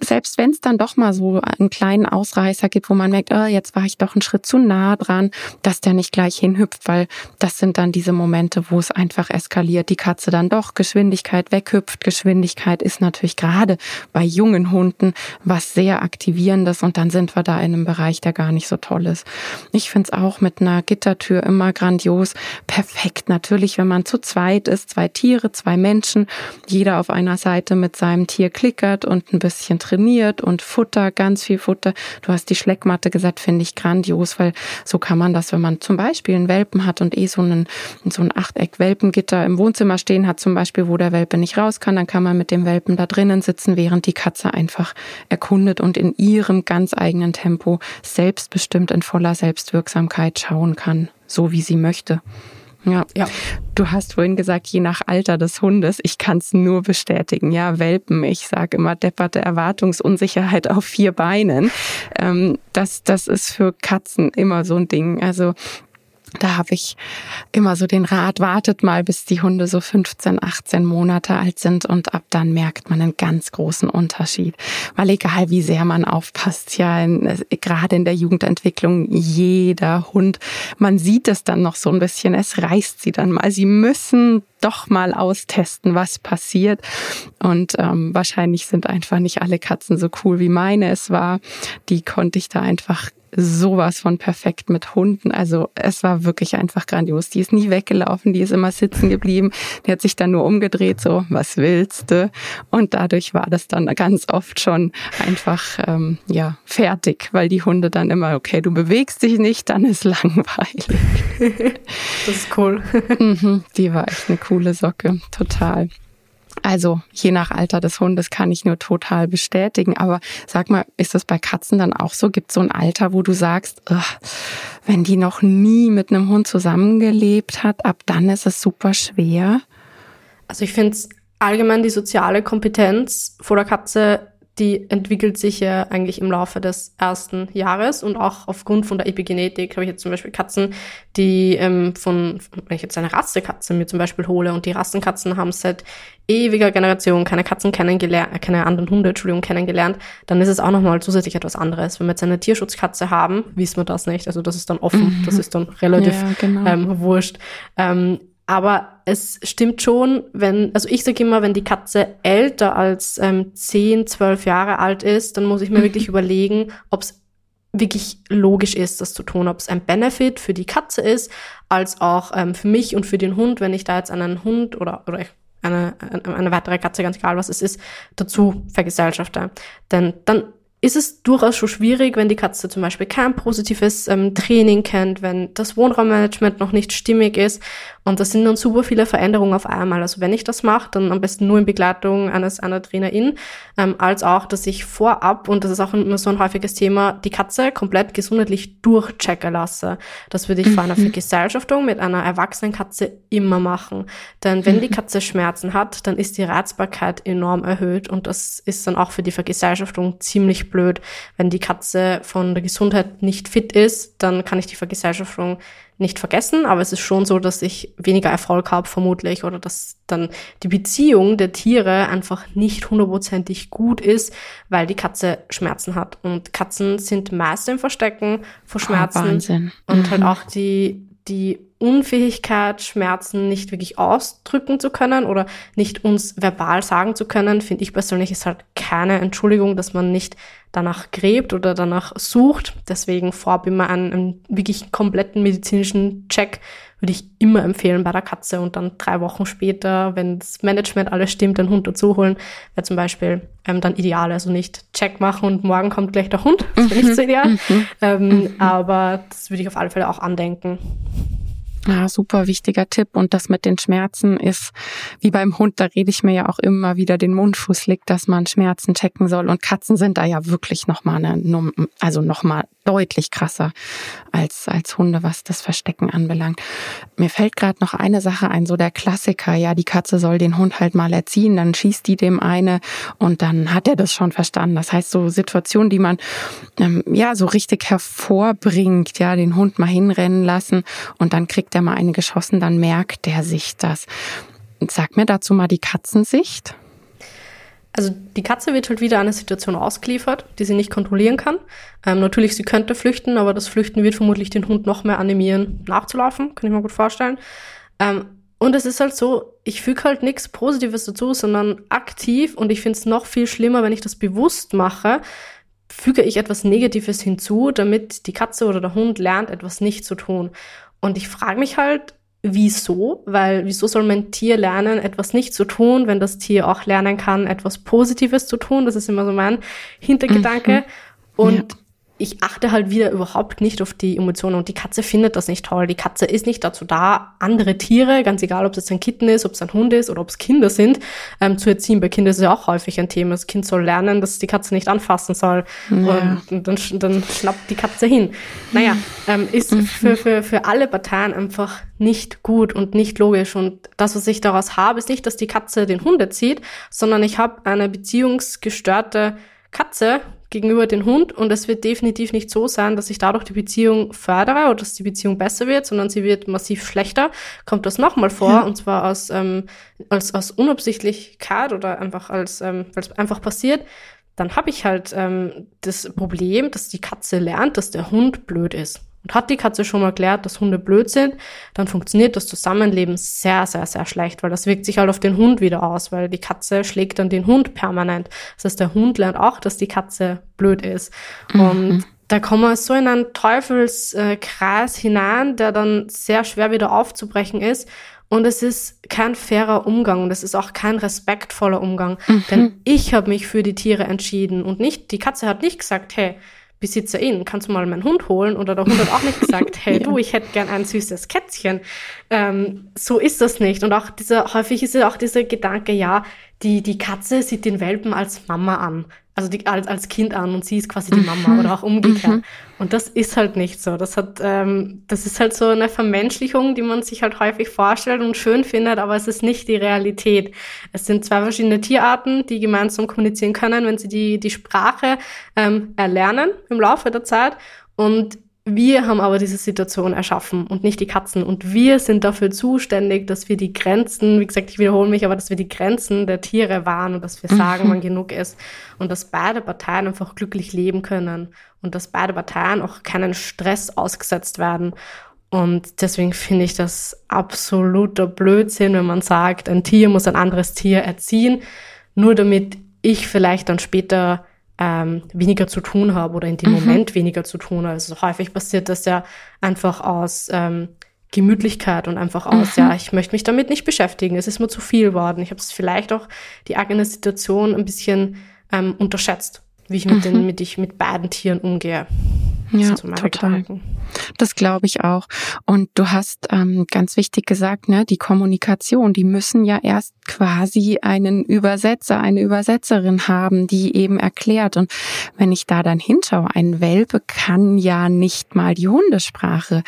selbst wenn es dann doch mal so einen kleinen Ausreißer gibt, wo man merkt, oh, jetzt war ich doch einen Schritt zu nah dran, dass der nicht gleich hinhüpft, weil das sind dann diese Momente, wo es einfach eskaliert, die Katze dann doch Geschwindigkeit weghüpft. Geschwindigkeit ist natürlich gerade bei jungen Hunden was sehr aktivierendes und dann sind wir da in einem Bereich, Bereich, der gar nicht so toll ist. Ich finde es auch mit einer Gittertür immer grandios. Perfekt natürlich, wenn man zu zweit ist, zwei Tiere, zwei Menschen, jeder auf einer Seite mit seinem Tier klickert und ein bisschen trainiert und Futter, ganz viel Futter. Du hast die Schleckmatte gesagt, finde ich grandios, weil so kann man das, wenn man zum Beispiel einen Welpen hat und eh so einen, so ein Achteck-Welpengitter im Wohnzimmer stehen hat, zum Beispiel, wo der Welpe nicht raus kann, dann kann man mit dem Welpen da drinnen sitzen, während die Katze einfach erkundet und in ihrem ganz eigenen Tempo selbstbestimmt in voller Selbstwirksamkeit schauen kann, so wie sie möchte. Ja. ja. Du hast vorhin gesagt, je nach Alter des Hundes, ich kann es nur bestätigen. Ja, Welpen, ich sage immer depperte Erwartungsunsicherheit auf vier Beinen. Ähm, das, das ist für Katzen immer so ein Ding. Also da habe ich immer so den Rat, wartet mal, bis die Hunde so 15, 18 Monate alt sind und ab dann merkt man einen ganz großen Unterschied. Weil egal wie sehr man aufpasst, ja, in, gerade in der Jugendentwicklung, jeder Hund, man sieht es dann noch so ein bisschen, es reißt sie dann mal. Sie müssen doch mal austesten, was passiert. Und ähm, wahrscheinlich sind einfach nicht alle Katzen so cool wie meine es war. Die konnte ich da einfach sowas von perfekt mit Hunden. Also es war wirklich einfach grandios. Die ist nie weggelaufen, die ist immer sitzen geblieben. Die hat sich dann nur umgedreht, so, was willst du? Und dadurch war das dann ganz oft schon einfach, ähm, ja, fertig, weil die Hunde dann immer, okay, du bewegst dich nicht, dann ist langweilig. das ist cool. Mhm, die war echt eine coole Socke, total. Also je nach Alter des Hundes kann ich nur total bestätigen. Aber sag mal, ist das bei Katzen dann auch so? Gibt es so ein Alter, wo du sagst, wenn die noch nie mit einem Hund zusammengelebt hat, ab dann ist es super schwer? Also ich finde allgemein die soziale Kompetenz vor der Katze die entwickelt sich ja eigentlich im Laufe des ersten Jahres und auch aufgrund von der Epigenetik habe ich jetzt zum Beispiel Katzen, die ähm, von, wenn ich jetzt eine Rassekatze mir zum Beispiel hole und die Rassenkatzen haben seit ewiger Generation keine Katzen kennengelernt, keine anderen Hunde, Entschuldigung, kennengelernt, dann ist es auch nochmal zusätzlich etwas anderes. Wenn wir jetzt eine Tierschutzkatze haben, wissen wir das nicht. Also das ist dann offen, mhm. das ist dann relativ ja, genau. ähm, wurscht. Ähm, aber es stimmt schon, wenn, also ich sage immer, wenn die Katze älter als ähm, 10, 12 Jahre alt ist, dann muss ich mir mhm. wirklich überlegen, ob es wirklich logisch ist, das zu tun, ob es ein Benefit für die Katze ist, als auch ähm, für mich und für den Hund, wenn ich da jetzt einen Hund oder, oder eine, eine weitere Katze, ganz egal was es ist, dazu vergesellschafte. Denn dann ist es durchaus schon schwierig, wenn die Katze zum Beispiel kein positives ähm, Training kennt, wenn das Wohnraummanagement noch nicht stimmig ist. Und das sind dann super viele Veränderungen auf einmal. Also wenn ich das mache, dann am besten nur in Begleitung eines einer Trainerin, ähm, als auch, dass ich vorab, und das ist auch immer so ein häufiges Thema, die Katze komplett gesundheitlich durchchecken lasse. Das würde ich mhm. vor einer Vergesellschaftung mit einer erwachsenen Katze immer machen. Denn wenn die mhm. Katze Schmerzen hat, dann ist die Reizbarkeit enorm erhöht und das ist dann auch für die Vergesellschaftung ziemlich blöd. Wenn die Katze von der Gesundheit nicht fit ist, dann kann ich die Vergesellschaftung nicht vergessen, aber es ist schon so, dass ich weniger Erfolg habe vermutlich oder dass dann die Beziehung der Tiere einfach nicht hundertprozentig gut ist, weil die Katze Schmerzen hat. Und Katzen sind meist im Verstecken vor ah, Schmerzen oh, Wahnsinn. und halt mhm. halt auch die die Unfähigkeit, Schmerzen nicht wirklich ausdrücken zu können oder nicht uns verbal sagen zu können, finde ich persönlich ist halt keine Entschuldigung, dass man nicht danach gräbt oder danach sucht. Deswegen vorab immer einen, einen wirklich kompletten medizinischen Check würde ich immer empfehlen bei der Katze und dann drei Wochen später, wenn das Management alles stimmt, den Hund dazu holen, wäre zum Beispiel ähm, dann ideal. Also nicht Check machen und morgen kommt gleich der Hund. Das wäre nicht so ideal. Mhm. Ähm, mhm. aber das würde ich auf alle Fälle auch andenken. Ja, super wichtiger Tipp. Und das mit den Schmerzen ist, wie beim Hund, da rede ich mir ja auch immer wieder den Mund fußlig, dass man Schmerzen checken soll. Und Katzen sind da ja wirklich nochmal eine, also nochmal deutlich krasser als, als Hunde, was das Verstecken anbelangt. Mir fällt gerade noch eine Sache ein, so der Klassiker, ja, die Katze soll den Hund halt mal erziehen, dann schießt die dem eine und dann hat er das schon verstanden. Das heißt, so Situationen, die man ähm, ja so richtig hervorbringt, ja, den Hund mal hinrennen lassen und dann kriegt er mal eine geschossen, dann merkt der sich das. Sag mir dazu mal die Katzensicht. Also die Katze wird halt wieder einer Situation ausgeliefert, die sie nicht kontrollieren kann. Ähm, natürlich, sie könnte flüchten, aber das Flüchten wird vermutlich den Hund noch mehr animieren, nachzulaufen, kann ich mir gut vorstellen. Ähm, und es ist halt so, ich füge halt nichts Positives dazu, sondern aktiv und ich finde es noch viel schlimmer, wenn ich das bewusst mache, füge ich etwas Negatives hinzu, damit die Katze oder der Hund lernt, etwas nicht zu tun. Und ich frage mich halt, wieso? Weil wieso soll mein Tier lernen, etwas nicht zu tun, wenn das Tier auch lernen kann, etwas Positives zu tun? Das ist immer so mein Hintergedanke. Mhm. Und ja ich achte halt wieder überhaupt nicht auf die Emotionen und die Katze findet das nicht toll. Die Katze ist nicht dazu da, andere Tiere, ganz egal, ob es jetzt ein Kitten ist, ob es ein Hund ist oder ob es Kinder sind, ähm, zu erziehen. Bei Kindern ist es ja auch häufig ein Thema. Das Kind soll lernen, dass die Katze nicht anfassen soll. Ja. Und, dann, dann schnappt die Katze hin. Naja, ähm, ist mhm. für, für, für alle Parteien einfach nicht gut und nicht logisch. Und das, was ich daraus habe, ist nicht, dass die Katze den Hund erzieht, sondern ich habe eine beziehungsgestörte Katze, gegenüber dem Hund und es wird definitiv nicht so sein, dass ich dadurch die Beziehung fördere oder dass die Beziehung besser wird, sondern sie wird massiv schlechter. Kommt das nochmal vor ja. und zwar aus, ähm, als, aus Unabsichtlichkeit oder einfach als, ähm, weil es einfach passiert, dann habe ich halt ähm, das Problem, dass die Katze lernt, dass der Hund blöd ist. Und hat die Katze schon mal erklärt, dass Hunde blöd sind, dann funktioniert das Zusammenleben sehr, sehr, sehr schlecht, weil das wirkt sich halt auf den Hund wieder aus, weil die Katze schlägt dann den Hund permanent. Das heißt, der Hund lernt auch, dass die Katze blöd ist. Mhm. Und da kommen wir so in einen Teufelskreis hinein, der dann sehr schwer wieder aufzubrechen ist. Und es ist kein fairer Umgang und es ist auch kein respektvoller Umgang. Mhm. Denn ich habe mich für die Tiere entschieden und nicht, die Katze hat nicht gesagt, hey, Besitzerin, kannst du mal meinen Hund holen? Oder der Hund hat auch nicht gesagt, hey du, ich hätte gern ein süßes Kätzchen. Ähm, so ist das nicht. Und auch dieser, häufig ist ja auch dieser Gedanke, ja, die, die Katze sieht den Welpen als Mama an also die, als, als Kind an und sie ist quasi die Mama mhm. oder auch umgekehrt. Mhm. Und das ist halt nicht so. Das hat, ähm, das ist halt so eine Vermenschlichung, die man sich halt häufig vorstellt und schön findet, aber es ist nicht die Realität. Es sind zwei verschiedene Tierarten, die gemeinsam kommunizieren können, wenn sie die, die Sprache ähm, erlernen im Laufe der Zeit. Und wir haben aber diese Situation erschaffen und nicht die Katzen. Und wir sind dafür zuständig, dass wir die Grenzen, wie gesagt, ich wiederhole mich, aber dass wir die Grenzen der Tiere wahren und dass wir sagen, mhm. wann genug ist. Und dass beide Parteien einfach glücklich leben können. Und dass beide Parteien auch keinen Stress ausgesetzt werden. Und deswegen finde ich das absoluter Blödsinn, wenn man sagt, ein Tier muss ein anderes Tier erziehen, nur damit ich vielleicht dann später ähm, weniger zu tun habe oder in dem mhm. Moment weniger zu tun. Also häufig passiert das ja einfach aus ähm, Gemütlichkeit und einfach aus, mhm. ja, ich möchte mich damit nicht beschäftigen, es ist mir zu viel worden. Ich habe es vielleicht auch die eigene Situation ein bisschen ähm, unterschätzt, wie ich mit, mhm. den, mit, ich mit beiden Tieren umgehe. Ja, total. Gedanken. Das glaube ich auch. Und du hast ähm, ganz wichtig gesagt, ne, die Kommunikation, die müssen ja erst quasi einen Übersetzer, eine Übersetzerin haben, die eben erklärt. Und wenn ich da dann hinschaue, ein Welpe kann ja nicht mal die Hundesprache.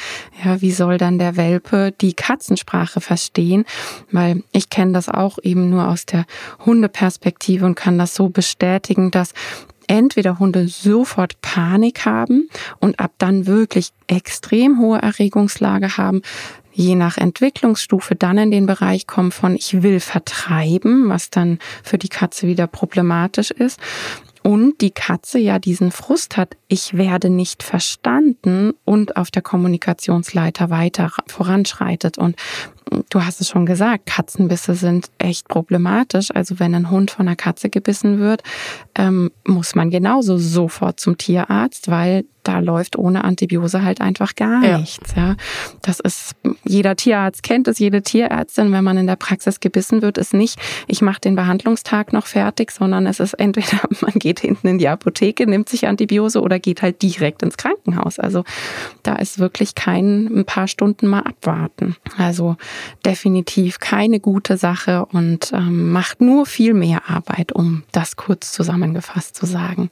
Ja, wie soll dann der Welpe die Katzensprache verstehen? Weil ich kenne das auch eben nur aus der Hundeperspektive und kann das so bestätigen, dass entweder Hunde sofort Panik haben und ab dann wirklich extrem hohe Erregungslage haben, je nach Entwicklungsstufe dann in den Bereich kommen von ich will vertreiben, was dann für die Katze wieder problematisch ist. Und die Katze ja diesen Frust hat, ich werde nicht verstanden und auf der Kommunikationsleiter weiter voranschreitet. Und du hast es schon gesagt, Katzenbisse sind echt problematisch. Also wenn ein Hund von einer Katze gebissen wird, ähm, muss man genauso sofort zum Tierarzt, weil da läuft ohne Antibiose halt einfach gar ja. nichts. Ja, das ist jeder Tierarzt kennt es, jede Tierärztin, wenn man in der Praxis gebissen wird, ist nicht, ich mache den Behandlungstag noch fertig, sondern es ist entweder man geht hinten in die Apotheke, nimmt sich Antibiose oder geht halt direkt ins Krankenhaus. Also da ist wirklich kein ein paar Stunden mal abwarten. Also definitiv keine gute Sache und ähm, macht nur viel mehr Arbeit, um das kurz zusammengefasst zu sagen.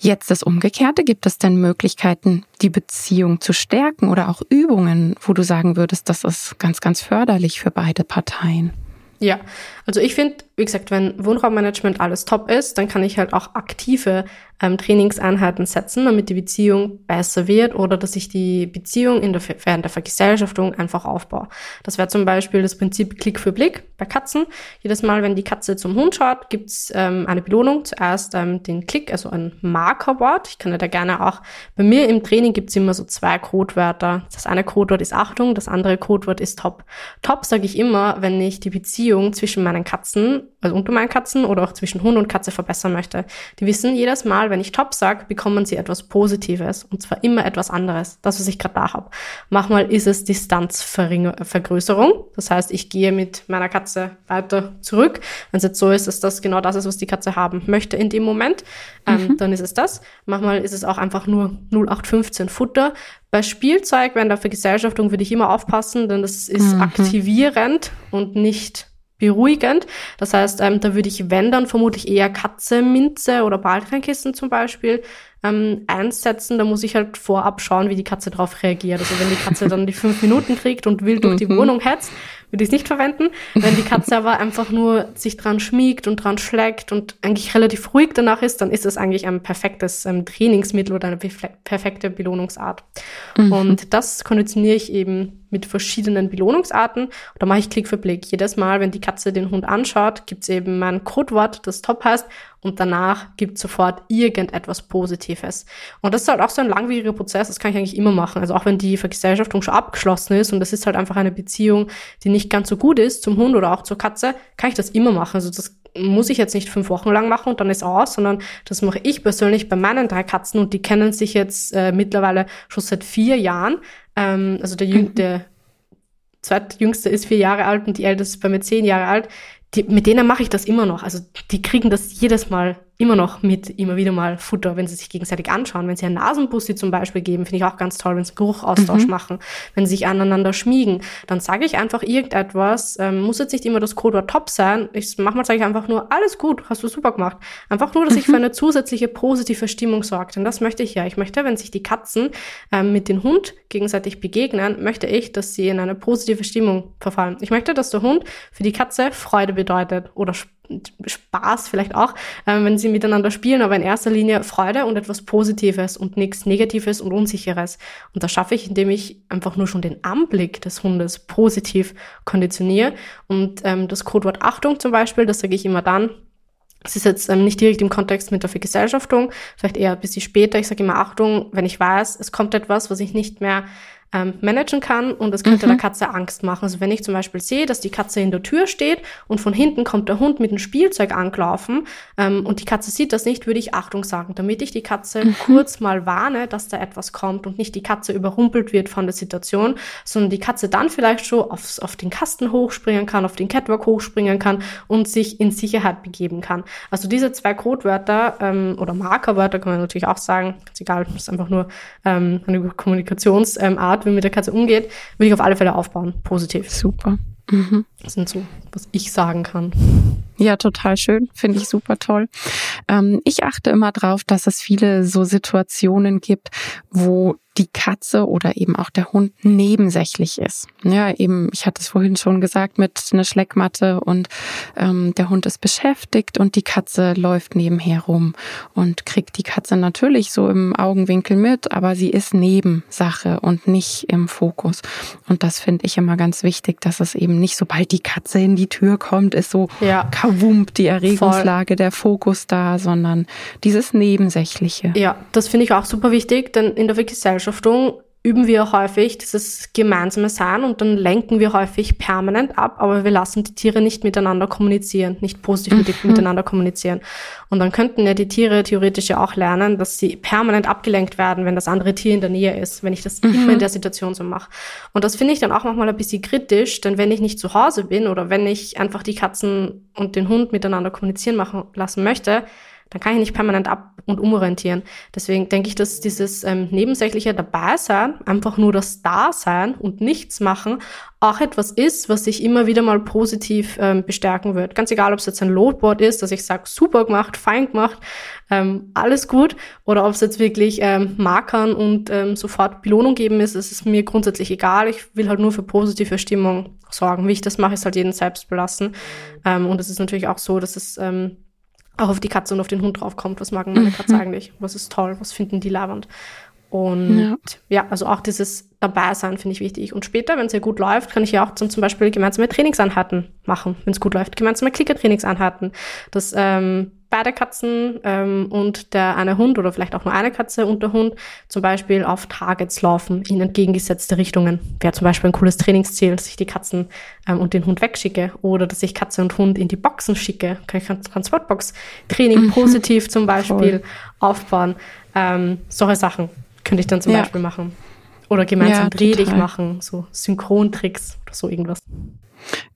Jetzt das Umgekehrte. Gibt es denn Möglichkeiten, die Beziehung zu stärken oder auch Übungen, wo du sagen würdest, das ist ganz, ganz förderlich für beide Parteien? Ja, also ich finde, wie gesagt, wenn Wohnraummanagement alles top ist, dann kann ich halt auch aktive ähm, Trainingseinheiten setzen, damit die Beziehung besser wird oder dass ich die Beziehung in der, während der Vergesellschaftung einfach aufbaue. Das wäre zum Beispiel das Prinzip Klick für Blick bei Katzen. Jedes Mal, wenn die Katze zum Hund schaut, gibt's ähm, eine Belohnung. Zuerst ähm, den Klick, also ein Markerwort. Ich kann ja da gerne auch, bei mir im Training gibt's immer so zwei Codewörter. Das eine Codewort ist Achtung, das andere Codewort ist Top. Top sage ich immer, wenn ich die Beziehung zwischen meinen Katzen, also unter meinen Katzen oder auch zwischen Hund und Katze verbessern möchte. Die wissen jedes Mal, wenn ich Top sage, bekommen sie etwas Positives und zwar immer etwas anderes, das, was ich gerade da habe. Manchmal ist es Distanzvergrößerung, das heißt, ich gehe mit meiner Katze weiter zurück. Wenn es jetzt so ist, dass das genau das ist, was die Katze haben möchte in dem Moment, ähm, mhm. dann ist es das. Manchmal ist es auch einfach nur 0815 Futter. Bei Spielzeug während der Vergesellschaftung würde ich immer aufpassen, denn das ist mhm. aktivierend und nicht beruhigend. Das heißt, ähm, da würde ich, wenn dann vermutlich eher Katze, Minze oder Baldriankissen zum Beispiel ähm, einsetzen. Da muss ich halt vorab schauen, wie die Katze darauf reagiert. Also wenn die Katze dann die fünf Minuten kriegt und wild durch die mhm. Wohnung hetzt, würde ich es nicht verwenden. Wenn die Katze aber einfach nur sich dran schmiegt und dran schlägt und eigentlich relativ ruhig danach ist, dann ist es eigentlich ein perfektes ähm, Trainingsmittel oder eine perfekte Belohnungsart. Mhm. Und das konditioniere ich eben mit verschiedenen Belohnungsarten. Da mache ich Klick für Blick. Jedes Mal, wenn die Katze den Hund anschaut, gibt es eben mein Codewort, das top heißt, und danach gibt sofort irgendetwas Positives. Und das ist halt auch so ein langwieriger Prozess, das kann ich eigentlich immer machen. Also auch wenn die Vergesellschaftung schon abgeschlossen ist und das ist halt einfach eine Beziehung, die nicht ganz so gut ist zum Hund oder auch zur Katze, kann ich das immer machen. Also das muss ich jetzt nicht fünf Wochen lang machen und dann ist aus, sondern das mache ich persönlich bei meinen drei Katzen und die kennen sich jetzt äh, mittlerweile schon seit vier Jahren. Ähm, also der, Jüng mhm. der zweitjüngste ist vier Jahre alt und die älteste ist bei mir zehn Jahre alt die, mit denen mache ich das immer noch. Also die kriegen das jedes Mal immer noch mit immer wieder mal Futter, wenn sie sich gegenseitig anschauen. Wenn sie einen Nasenbussi zum Beispiel geben, finde ich auch ganz toll, wenn sie Geruchaustausch mhm. machen, wenn sie sich aneinander schmiegen, dann sage ich einfach irgendetwas, ähm, muss jetzt nicht immer das Codewort top sein. Ich manchmal sage ich einfach nur, alles gut, hast du super gemacht. Einfach nur, dass ich für mhm. eine zusätzliche positive Stimmung sorge. Denn das möchte ich ja. Ich möchte, wenn sich die Katzen ähm, mit dem Hund gegenseitig begegnen, möchte ich, dass sie in eine positive Stimmung verfallen. Ich möchte, dass der Hund für die Katze Freude bedeutet oder Spaß vielleicht auch, äh, wenn sie miteinander spielen, aber in erster Linie Freude und etwas Positives und nichts Negatives und Unsicheres. Und das schaffe ich, indem ich einfach nur schon den Anblick des Hundes positiv konditioniere. Und ähm, das Codewort Achtung zum Beispiel, das sage ich immer dann, es ist jetzt ähm, nicht direkt im Kontext mit der Vergesellschaftung, vielleicht eher ein bisschen später. Ich sage immer Achtung, wenn ich weiß, es kommt etwas, was ich nicht mehr ähm, managen kann und es könnte mhm. der Katze Angst machen. Also wenn ich zum Beispiel sehe, dass die Katze in der Tür steht und von hinten kommt der Hund mit dem Spielzeug angelaufen ähm, und die Katze sieht das nicht, würde ich Achtung sagen, damit ich die Katze mhm. kurz mal warne, dass da etwas kommt und nicht die Katze überrumpelt wird von der Situation, sondern die Katze dann vielleicht schon aufs, auf den Kasten hochspringen kann, auf den Catwalk hochspringen kann und sich in Sicherheit begeben kann. Also diese zwei Codewörter ähm, oder Markerwörter kann man natürlich auch sagen, ist egal, das ist einfach nur ähm, eine Kommunikationsart, Art, wie man mit der Katze umgeht, würde ich auf alle Fälle aufbauen. Positiv. Super. Mhm. Das sind so, was ich sagen kann. Ja, total schön. Finde ich super toll. Ähm, ich achte immer drauf, dass es viele so Situationen gibt, wo die Katze oder eben auch der Hund nebensächlich ist. Ja, eben, ich hatte es vorhin schon gesagt, mit einer Schleckmatte und ähm, der Hund ist beschäftigt und die Katze läuft nebenher rum und kriegt die Katze natürlich so im Augenwinkel mit, aber sie ist Nebensache und nicht im Fokus. Und das finde ich immer ganz wichtig, dass es eben nicht, sobald die Katze in die Tür kommt, ist so ja. kawump die Erregungslage, Voll. der Fokus da, sondern dieses Nebensächliche. Ja, das finde ich auch super wichtig, denn in der Gesellschaft Bewirtschaftung üben wir häufig dieses gemeinsame Sein und dann lenken wir häufig permanent ab, aber wir lassen die Tiere nicht miteinander kommunizieren, nicht positiv mhm. miteinander kommunizieren. Und dann könnten ja die Tiere theoretisch ja auch lernen, dass sie permanent abgelenkt werden, wenn das andere Tier in der Nähe ist, wenn ich das mhm. immer in der Situation so mache. Und das finde ich dann auch manchmal ein bisschen kritisch, denn wenn ich nicht zu Hause bin oder wenn ich einfach die Katzen und den Hund miteinander kommunizieren machen lassen möchte, dann kann ich nicht permanent ab- und umorientieren. Deswegen denke ich, dass dieses ähm, nebensächliche Dabeisein, einfach nur das Dasein und nichts machen, auch etwas ist, was sich immer wieder mal positiv ähm, bestärken wird. Ganz egal, ob es jetzt ein Loadboard ist, dass ich sage, super gemacht, fein gemacht, ähm, alles gut, oder ob es jetzt wirklich ähm, Markern und ähm, sofort Belohnung geben ist, es ist mir grundsätzlich egal. Ich will halt nur für positive Stimmung sorgen. Wie ich das mache, ist halt jeden selbst belassen. Ähm, und es ist natürlich auch so, dass es ähm, auch auf die Katze und auf den Hund draufkommt. Was mag meine. Katze eigentlich? Was ist toll? Was finden die labernd? Und ja. ja, also auch dieses Dabeisein finde ich wichtig. Und später, wenn es ja gut läuft, kann ich ja auch zum, zum Beispiel gemeinsame Trainingseinheiten machen, wenn es gut läuft. Gemeinsame Klicker-Trainingseinheiten. Das ähm, beide Katzen ähm, und der eine Hund oder vielleicht auch nur eine Katze und der Hund zum Beispiel auf Targets laufen in entgegengesetzte Richtungen. Wäre zum Beispiel ein cooles Trainingsziel, dass ich die Katzen ähm, und den Hund wegschicke oder dass ich Katze und Hund in die Boxen schicke. Kann ich Transportbox-Training mhm. positiv zum Beispiel Voll. aufbauen. Ähm, solche Sachen könnte ich dann zum ja. Beispiel machen. Oder gemeinsam ja, dreh dich machen, so Synchrontricks oder so irgendwas.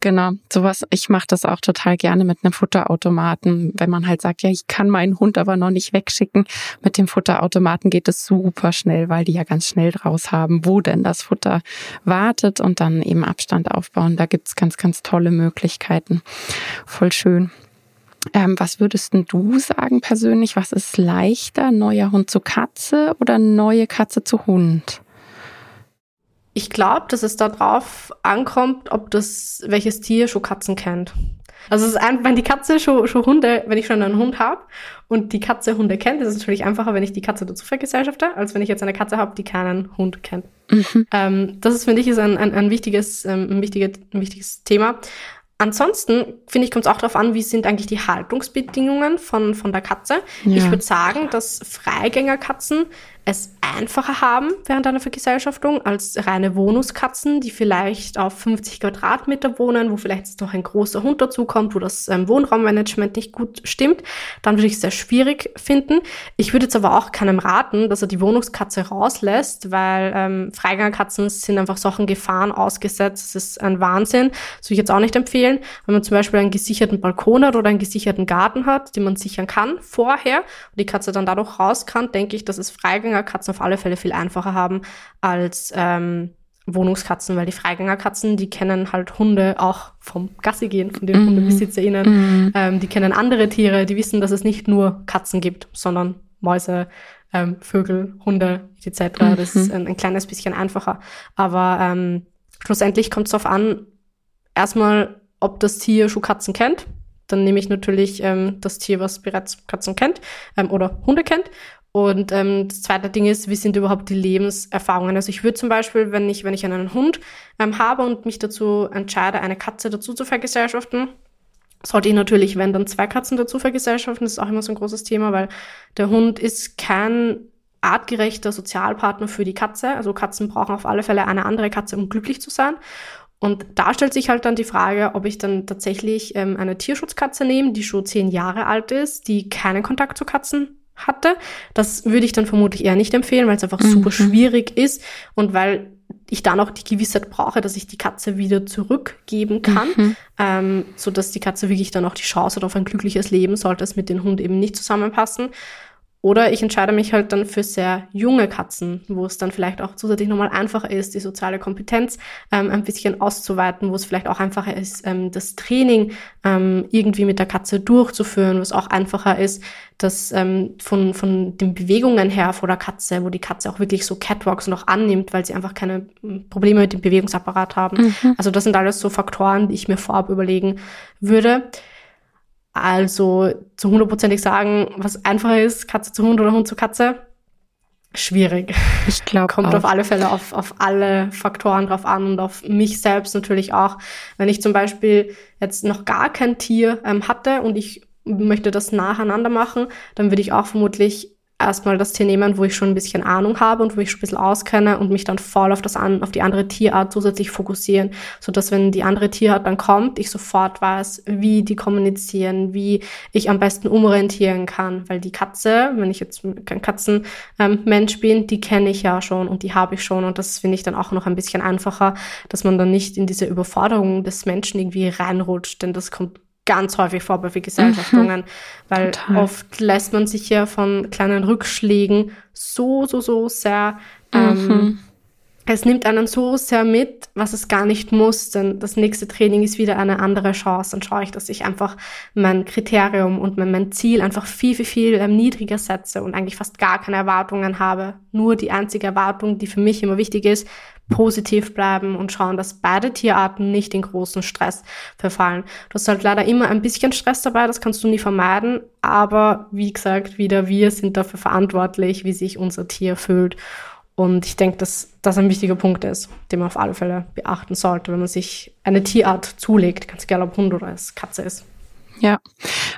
Genau, sowas, ich mache das auch total gerne mit einem Futterautomaten, wenn man halt sagt, ja, ich kann meinen Hund aber noch nicht wegschicken. Mit dem Futterautomaten geht es super schnell, weil die ja ganz schnell draus haben, wo denn das Futter wartet und dann eben Abstand aufbauen. Da gibt's ganz, ganz tolle Möglichkeiten. Voll schön. Ähm, was würdest denn du sagen persönlich? Was ist leichter, neuer Hund zu Katze oder neue Katze zu Hund? Ich glaube, dass es darauf ankommt, ob das welches Tier schon Katzen kennt. Also es ist ein, wenn die Katze schon, schon Hunde, wenn ich schon einen Hund habe und die Katze Hunde kennt, ist es natürlich einfacher, wenn ich die Katze dazu vergesellschafte, als wenn ich jetzt eine Katze habe, die keinen Hund kennt. Mhm. Ähm, das ist, finde ich, ist ein, ein, ein wichtiges, ähm, ein, wichtiges, ein wichtiges Thema. Ansonsten, finde ich, kommt es auch darauf an, wie sind eigentlich die Haltungsbedingungen von, von der Katze. Ja. Ich würde sagen, dass Freigängerkatzen es einfacher haben während einer Vergesellschaftung als reine Wohnungskatzen, die vielleicht auf 50 Quadratmeter wohnen, wo vielleicht noch ein großer Hund dazukommt, wo das ähm, Wohnraummanagement nicht gut stimmt, dann würde ich es sehr schwierig finden. Ich würde jetzt aber auch keinem raten, dass er die Wohnungskatze rauslässt, weil ähm, Freigängerkatzen sind einfach solchen Gefahren ausgesetzt. Das ist ein Wahnsinn. Das würde ich jetzt auch nicht empfehlen. Wenn man zum Beispiel einen gesicherten Balkon hat oder einen gesicherten Garten hat, den man sichern kann vorher und die Katze dann dadurch raus kann, denke ich, dass es Freigängerkatzen auf alle Fälle viel einfacher haben als ähm, Wohnungskatzen, weil die Freigängerkatzen, die kennen halt Hunde auch vom Gassi gehen, von den mm. HundebesitzerInnen. Mm. Ähm, die kennen andere Tiere, die wissen, dass es nicht nur Katzen gibt, sondern Mäuse, ähm, Vögel, Hunde etc. Mm Das ist ein, ein, kleines bisschen einfacher. Aber ähm, schlussendlich kommt es darauf an, erstmal, ob das Tier schon Katzen kennt. Dann nehme ich natürlich ähm, das Tier, was bereits Katzen kennt ähm, oder Hunde kennt. Und ähm, das zweite Ding ist, wie sind überhaupt die Lebenserfahrungen? Also ich würde zum Beispiel, wenn ich, wenn ich einen Hund ähm, habe und mich dazu entscheide, eine Katze dazu zu vergesellschaften, sollte ich natürlich, wenn dann zwei Katzen dazu vergesellschaften, das ist auch immer so ein großes Thema, weil der Hund ist kein artgerechter Sozialpartner für die Katze. Also Katzen brauchen auf alle Fälle eine andere Katze, um glücklich zu sein. Und da stellt sich halt dann die Frage, ob ich dann tatsächlich ähm, eine Tierschutzkatze nehme, die schon zehn Jahre alt ist, die keinen Kontakt zu Katzen hatte. Das würde ich dann vermutlich eher nicht empfehlen, weil es einfach mhm. super schwierig ist und weil ich dann auch die Gewissheit brauche, dass ich die Katze wieder zurückgeben kann, mhm. ähm, so dass die Katze wirklich dann auch die Chance hat auf ein glückliches Leben, sollte es mit dem Hund eben nicht zusammenpassen. Oder ich entscheide mich halt dann für sehr junge Katzen, wo es dann vielleicht auch zusätzlich nochmal einfacher ist, die soziale Kompetenz ähm, ein bisschen auszuweiten, wo es vielleicht auch einfacher ist, ähm, das Training ähm, irgendwie mit der Katze durchzuführen, wo es auch einfacher ist, das ähm, von, von den Bewegungen her vor der Katze, wo die Katze auch wirklich so Catwalks noch annimmt, weil sie einfach keine hm, Probleme mit dem Bewegungsapparat haben. Mhm. Also das sind alles so Faktoren, die ich mir vorab überlegen würde. Also zu hundertprozentig sagen, was einfacher ist, Katze zu Hund oder Hund zu Katze, schwierig. Ich glaube Kommt auch. auf alle Fälle auf, auf alle Faktoren drauf an und auf mich selbst natürlich auch. Wenn ich zum Beispiel jetzt noch gar kein Tier ähm, hatte und ich möchte das nacheinander machen, dann würde ich auch vermutlich erstmal das Tier nehmen, wo ich schon ein bisschen Ahnung habe und wo ich schon ein bisschen auskenne und mich dann voll auf das an, auf die andere Tierart zusätzlich fokussieren, so dass wenn die andere Tierart dann kommt, ich sofort weiß, wie die kommunizieren, wie ich am besten umorientieren kann, weil die Katze, wenn ich jetzt kein Katzenmensch ähm, bin, die kenne ich ja schon und die habe ich schon und das finde ich dann auch noch ein bisschen einfacher, dass man dann nicht in diese Überforderung des Menschen irgendwie reinrutscht, denn das kommt ganz häufig vor bei Gesellschaftungen, mhm. weil Total. oft lässt man sich ja von kleinen Rückschlägen so, so, so sehr, ähm, mhm. Es nimmt einen so sehr mit, was es gar nicht muss, denn das nächste Training ist wieder eine andere Chance. Dann schaue ich, dass ich einfach mein Kriterium und mein, Ziel einfach viel, viel, viel ähm, niedriger setze und eigentlich fast gar keine Erwartungen habe. Nur die einzige Erwartung, die für mich immer wichtig ist, positiv bleiben und schauen, dass beide Tierarten nicht in großen Stress verfallen. Du hast halt leider immer ein bisschen Stress dabei, das kannst du nie vermeiden, aber wie gesagt, wieder wir sind dafür verantwortlich, wie sich unser Tier fühlt. Und ich denke, dass das ein wichtiger Punkt ist, den man auf alle Fälle beachten sollte, wenn man sich eine Tierart zulegt, ganz egal ob Hund oder es Katze ist. Ja,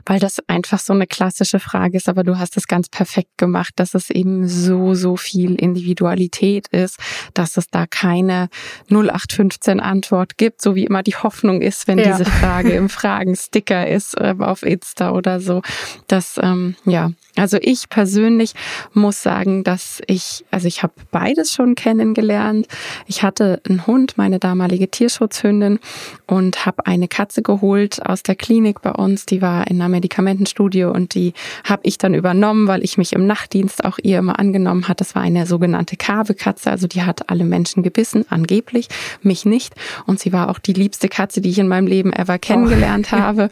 weil das einfach so eine klassische Frage ist, aber du hast es ganz perfekt gemacht, dass es eben so, so viel Individualität ist, dass es da keine 0815 Antwort gibt, so wie immer die Hoffnung ist, wenn ja. diese Frage im Fragensticker ist äh, auf Insta oder so. Das, ähm, ja, also ich persönlich muss sagen, dass ich, also ich habe beides schon kennengelernt. Ich hatte einen Hund, meine damalige Tierschutzhündin, und habe eine Katze geholt aus der Klinik bei uns. Die war in einer Medikamentenstudie und die habe ich dann übernommen, weil ich mich im Nachtdienst auch ihr immer angenommen hat. Das war eine sogenannte Kave-Katze, also die hat alle Menschen gebissen, angeblich, mich nicht. Und sie war auch die liebste Katze, die ich in meinem Leben ever kennengelernt oh. habe.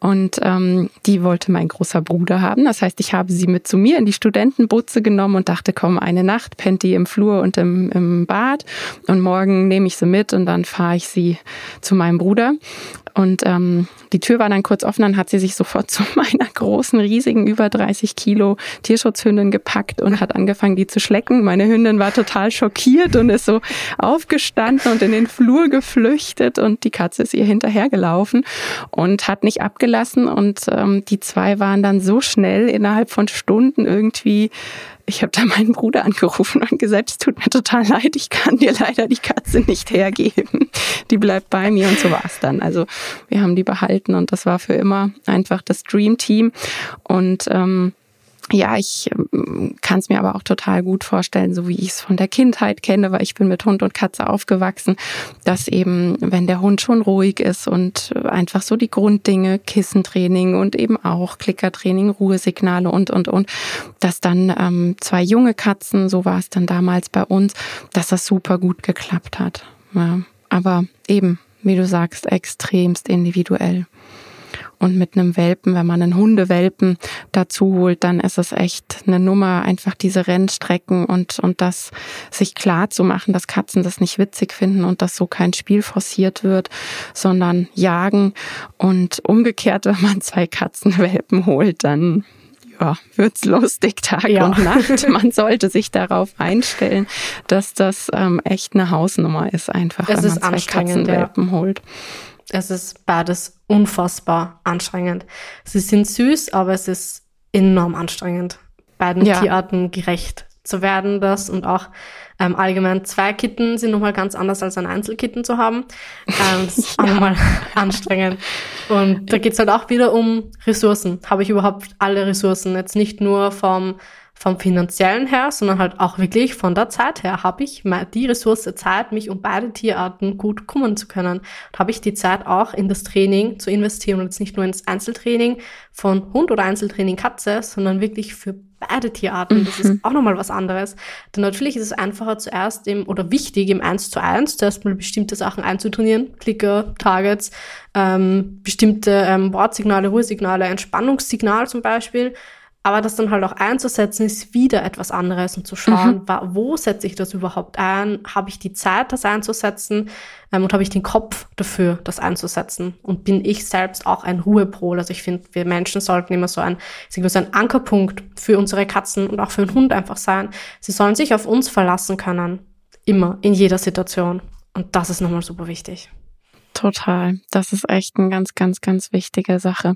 Und ähm, die wollte mein großer Bruder haben. Das heißt, ich habe sie mit zu mir in die Studentenbutze genommen und dachte, komm, eine Nacht pennt die im Flur und im, im Bad und morgen nehme ich sie mit und dann fahre ich sie zu meinem Bruder. Und ähm, die Tür war dann kurz offen, dann hat sie sich sofort zu meiner großen, riesigen, über 30 Kilo Tierschutzhündin gepackt und hat angefangen, die zu schlecken. Meine Hündin war total schockiert und ist so aufgestanden und in den Flur geflüchtet und die Katze ist ihr hinterhergelaufen und hat nicht abgelassen. Und ähm, die zwei waren dann so schnell innerhalb von Stunden irgendwie ich habe da meinen Bruder angerufen und gesagt, es tut mir total leid, ich kann dir leider die Katze nicht hergeben. Die bleibt bei mir und so war es dann. Also wir haben die behalten und das war für immer einfach das Dream Team. Und ähm, ja, ich ähm, kann es mir aber auch total gut vorstellen, so wie ich es von der Kindheit kenne, weil ich bin mit Hund und Katze aufgewachsen, dass eben, wenn der Hund schon ruhig ist und einfach so die Grunddinge, Kissentraining und eben auch Klickertraining, Ruhesignale und, und, und, dass dann ähm, zwei junge Katzen, so war es dann damals bei uns, dass das super gut geklappt hat. Ja, aber eben, wie du sagst, extremst individuell. Und mit einem Welpen, wenn man einen Hundewelpen dazu holt, dann ist es echt eine Nummer, einfach diese Rennstrecken und, und das sich klar zu machen, dass Katzen das nicht witzig finden und dass so kein Spiel forciert wird, sondern jagen. Und umgekehrt, wenn man zwei Katzenwelpen holt, dann ja, wird's lustig Tag ja. und Nacht. Man sollte sich darauf einstellen, dass das ähm, echt eine Hausnummer ist, einfach, es wenn man zwei Katzenwelpen ja. holt. Es ist beides unfassbar anstrengend. Sie sind süß, aber es ist enorm anstrengend, beiden ja. Tierarten gerecht zu werden, das und auch ähm, allgemein zwei Kitten sind nochmal ganz anders als ein Einzelkitten zu haben. Ähm, das ist ja. auch nochmal anstrengend. Und da geht's halt auch wieder um Ressourcen. Habe ich überhaupt alle Ressourcen? Jetzt nicht nur vom vom finanziellen her, sondern halt auch wirklich von der Zeit her habe ich die Ressource Zeit, mich um beide Tierarten gut kümmern zu können. Habe ich die Zeit auch in das Training zu investieren und jetzt nicht nur ins Einzeltraining von Hund oder Einzeltraining Katze, sondern wirklich für beide Tierarten. Das ist mhm. auch nochmal was anderes. Denn natürlich ist es einfacher zuerst im, oder wichtig im 1 zu 1 zuerst mal bestimmte Sachen einzutrainieren. Klicker, Targets, ähm, bestimmte ähm, Wortsignale, Ruhesignale, Entspannungssignal zum Beispiel. Aber das dann halt auch einzusetzen, ist wieder etwas anderes und zu schauen, mhm. wo setze ich das überhaupt ein? Habe ich die Zeit, das einzusetzen? Ähm, und habe ich den Kopf dafür, das einzusetzen? Und bin ich selbst auch ein Ruhepol? Also ich finde, wir Menschen sollten immer so ein, so ein Ankerpunkt für unsere Katzen und auch für den Hund einfach sein. Sie sollen sich auf uns verlassen können. Immer, in jeder Situation. Und das ist nochmal super wichtig. Total. Das ist echt eine ganz, ganz, ganz wichtige Sache.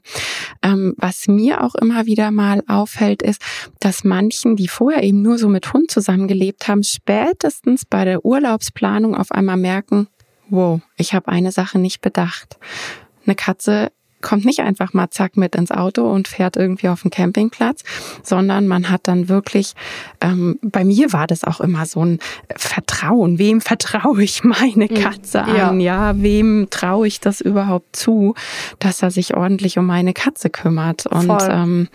Ähm, was mir auch immer wieder mal auffällt, ist, dass manchen, die vorher eben nur so mit Hund zusammengelebt haben, spätestens bei der Urlaubsplanung auf einmal merken, wow, ich habe eine Sache nicht bedacht. Eine Katze kommt nicht einfach mal zack mit ins Auto und fährt irgendwie auf den Campingplatz, sondern man hat dann wirklich, ähm, bei mir war das auch immer so ein Vertrauen. Wem vertraue ich meine hm, Katze an? Ja, ja wem traue ich das überhaupt zu, dass er sich ordentlich um meine Katze kümmert? Und Voll. ähm,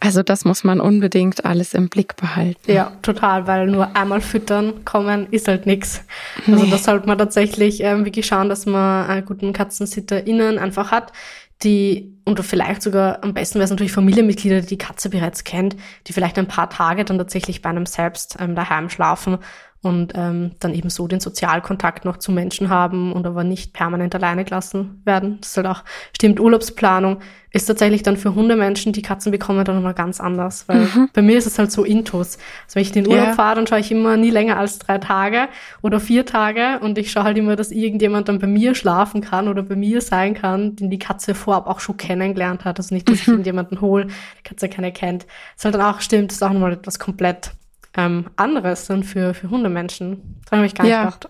also das muss man unbedingt alles im Blick behalten. Ja, total, weil nur einmal füttern kommen ist halt nix. Also nee. das sollte man tatsächlich ähm, wirklich schauen, dass man einen guten KatzensitterInnen einfach hat, die, und vielleicht sogar am besten wäre es natürlich Familienmitglieder, die die Katze bereits kennt, die vielleicht ein paar Tage dann tatsächlich bei einem selbst ähm, daheim schlafen und ähm, dann eben so den Sozialkontakt noch zu Menschen haben und aber nicht permanent alleine gelassen werden. Das ist halt auch, stimmt, Urlaubsplanung ist tatsächlich dann für Hundemenschen, die Katzen bekommen, dann nochmal ganz anders. Weil mhm. bei mir ist es halt so Intus. Also wenn ich in den Urlaub ja. fahre, dann schaue ich immer nie länger als drei Tage oder vier Tage und ich schaue halt immer, dass irgendjemand dann bei mir schlafen kann oder bei mir sein kann, den die Katze vorab auch schon kennengelernt hat. Also nicht, dass ich mhm. irgendjemanden hole, die Katze keiner kennt. Das ist halt dann auch, stimmt, das ist auch nochmal etwas komplett ähm, anderes dann für, für Hundemenschen. Das habe ich gar nicht ja. gedacht.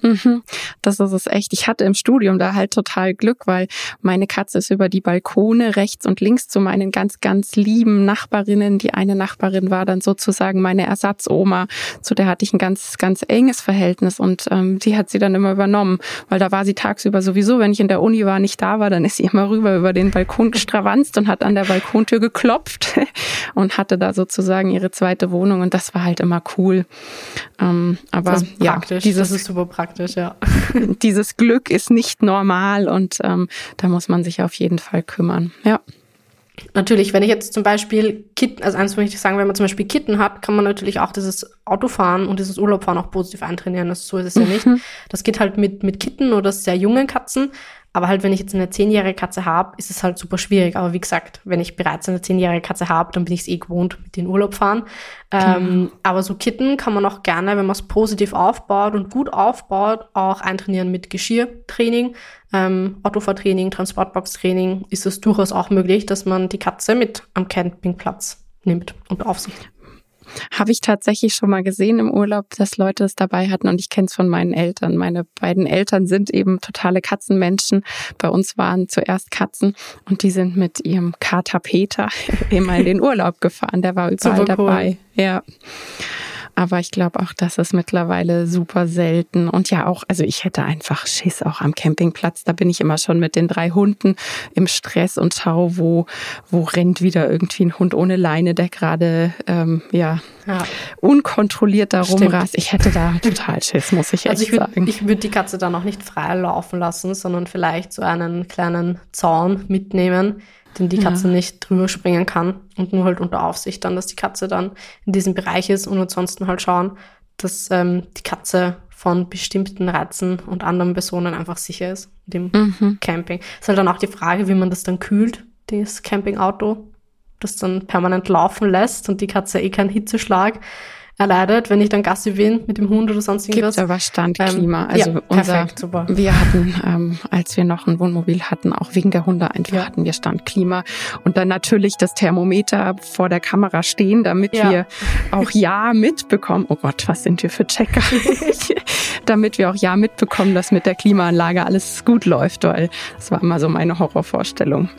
Mhm. Das ist es echt. Ich hatte im Studium da halt total Glück, weil meine Katze ist über die Balkone rechts und links zu meinen ganz, ganz lieben Nachbarinnen. Die eine Nachbarin war dann sozusagen meine Ersatzoma. Zu der hatte ich ein ganz, ganz enges Verhältnis und ähm, die hat sie dann immer übernommen, weil da war sie tagsüber sowieso, wenn ich in der Uni war, nicht da war, dann ist sie immer rüber über den Balkon gestravanzt und hat an der Balkontür geklopft und hatte da sozusagen ihre zweite Wohnung und das war halt immer cool. Ähm, aber das ist ja, dieses, das ist super praktisch, ja. dieses Glück ist nicht normal und ähm, da muss man sich auf jeden Fall kümmern. Ja. Natürlich, wenn ich jetzt zum Beispiel Kitten, also eins möchte ich sagen, wenn man zum Beispiel Kitten hat, kann man natürlich auch dieses Autofahren und dieses Urlaubfahren auch positiv eintrainieren. Das, so ist es ja nicht. Mhm. Das geht halt mit, mit Kitten oder sehr jungen Katzen. Aber halt, wenn ich jetzt eine zehnjährige Katze habe, ist es halt super schwierig. Aber wie gesagt, wenn ich bereits eine zehnjährige Katze habe, dann bin ich es eh gewohnt, mit den Urlaub fahren. Ähm, aber so Kitten kann man auch gerne, wenn man es positiv aufbaut und gut aufbaut, auch eintrainieren mit Geschirrtraining, ähm, Autofahrtraining, Transportbox-Training. Ist es durchaus auch möglich, dass man die Katze mit am Campingplatz nimmt und auf sich habe ich tatsächlich schon mal gesehen im Urlaub, dass Leute es dabei hatten und ich kenne es von meinen Eltern. Meine beiden Eltern sind eben totale Katzenmenschen. Bei uns waren zuerst Katzen und die sind mit ihrem Kater Peter immer in den Urlaub gefahren. Der war überall Super dabei. Cool. Ja. Aber ich glaube auch, das ist mittlerweile super selten. Und ja, auch, also ich hätte einfach Schiss auch am Campingplatz. Da bin ich immer schon mit den drei Hunden im Stress und schau, wo, wo rennt wieder irgendwie ein Hund ohne Leine, der gerade ähm, ja, ja, unkontrolliert da rumrast. Ich hätte da total Schiss, muss ich also echt ich würd, sagen. Ich würde die Katze dann auch nicht frei laufen lassen, sondern vielleicht so einen kleinen Zaun mitnehmen, den die Katze ja. nicht drüber springen kann und nur halt unter Aufsicht dann, dass die Katze dann in diesem Bereich ist und ansonsten halt schauen, dass ähm, die Katze von bestimmten Reizen und anderen Personen einfach sicher ist mit dem mhm. Camping. Ist halt dann auch die Frage, wie man das dann kühlt, das Campingauto, das dann permanent laufen lässt und die Katze eh keinen Hitzeschlag erleidet, wenn ich dann Gassi bin mit dem Hund oder sonst irgendwas. Gibt aber Standklima. Ähm, also ja, unser, perfekt, super. Wir hatten, ähm, als wir noch ein Wohnmobil hatten, auch wegen der Hunde einfach ja. hatten wir Standklima und dann natürlich das Thermometer vor der Kamera stehen, damit ja. wir auch ja mitbekommen. Oh Gott, was sind wir für Checker? damit wir auch ja mitbekommen, dass mit der Klimaanlage alles gut läuft, weil das war immer so meine Horrorvorstellung.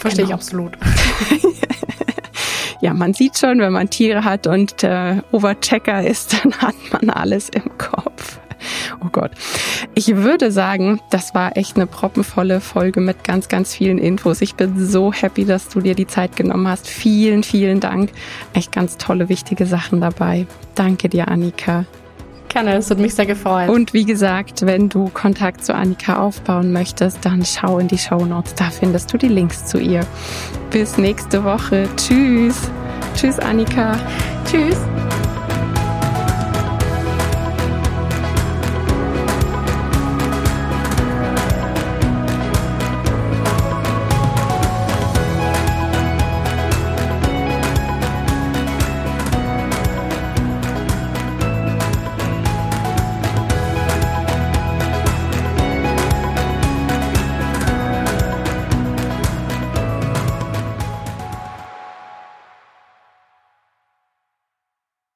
Verstehe genau. ich absolut. ja, man sieht schon, wenn man Tiere hat und äh, Overchecker ist, dann hat man alles im Kopf. Oh Gott. Ich würde sagen, das war echt eine proppenvolle Folge mit ganz, ganz vielen Infos. Ich bin so happy, dass du dir die Zeit genommen hast. Vielen, vielen Dank. Echt ganz tolle, wichtige Sachen dabei. Danke dir, Annika. Gerne, es hat mich sehr gefreut. Und wie gesagt, wenn du Kontakt zu Annika aufbauen möchtest, dann schau in die Show Notes. Da findest du die Links zu ihr. Bis nächste Woche. Tschüss. Tschüss, Annika. Tschüss.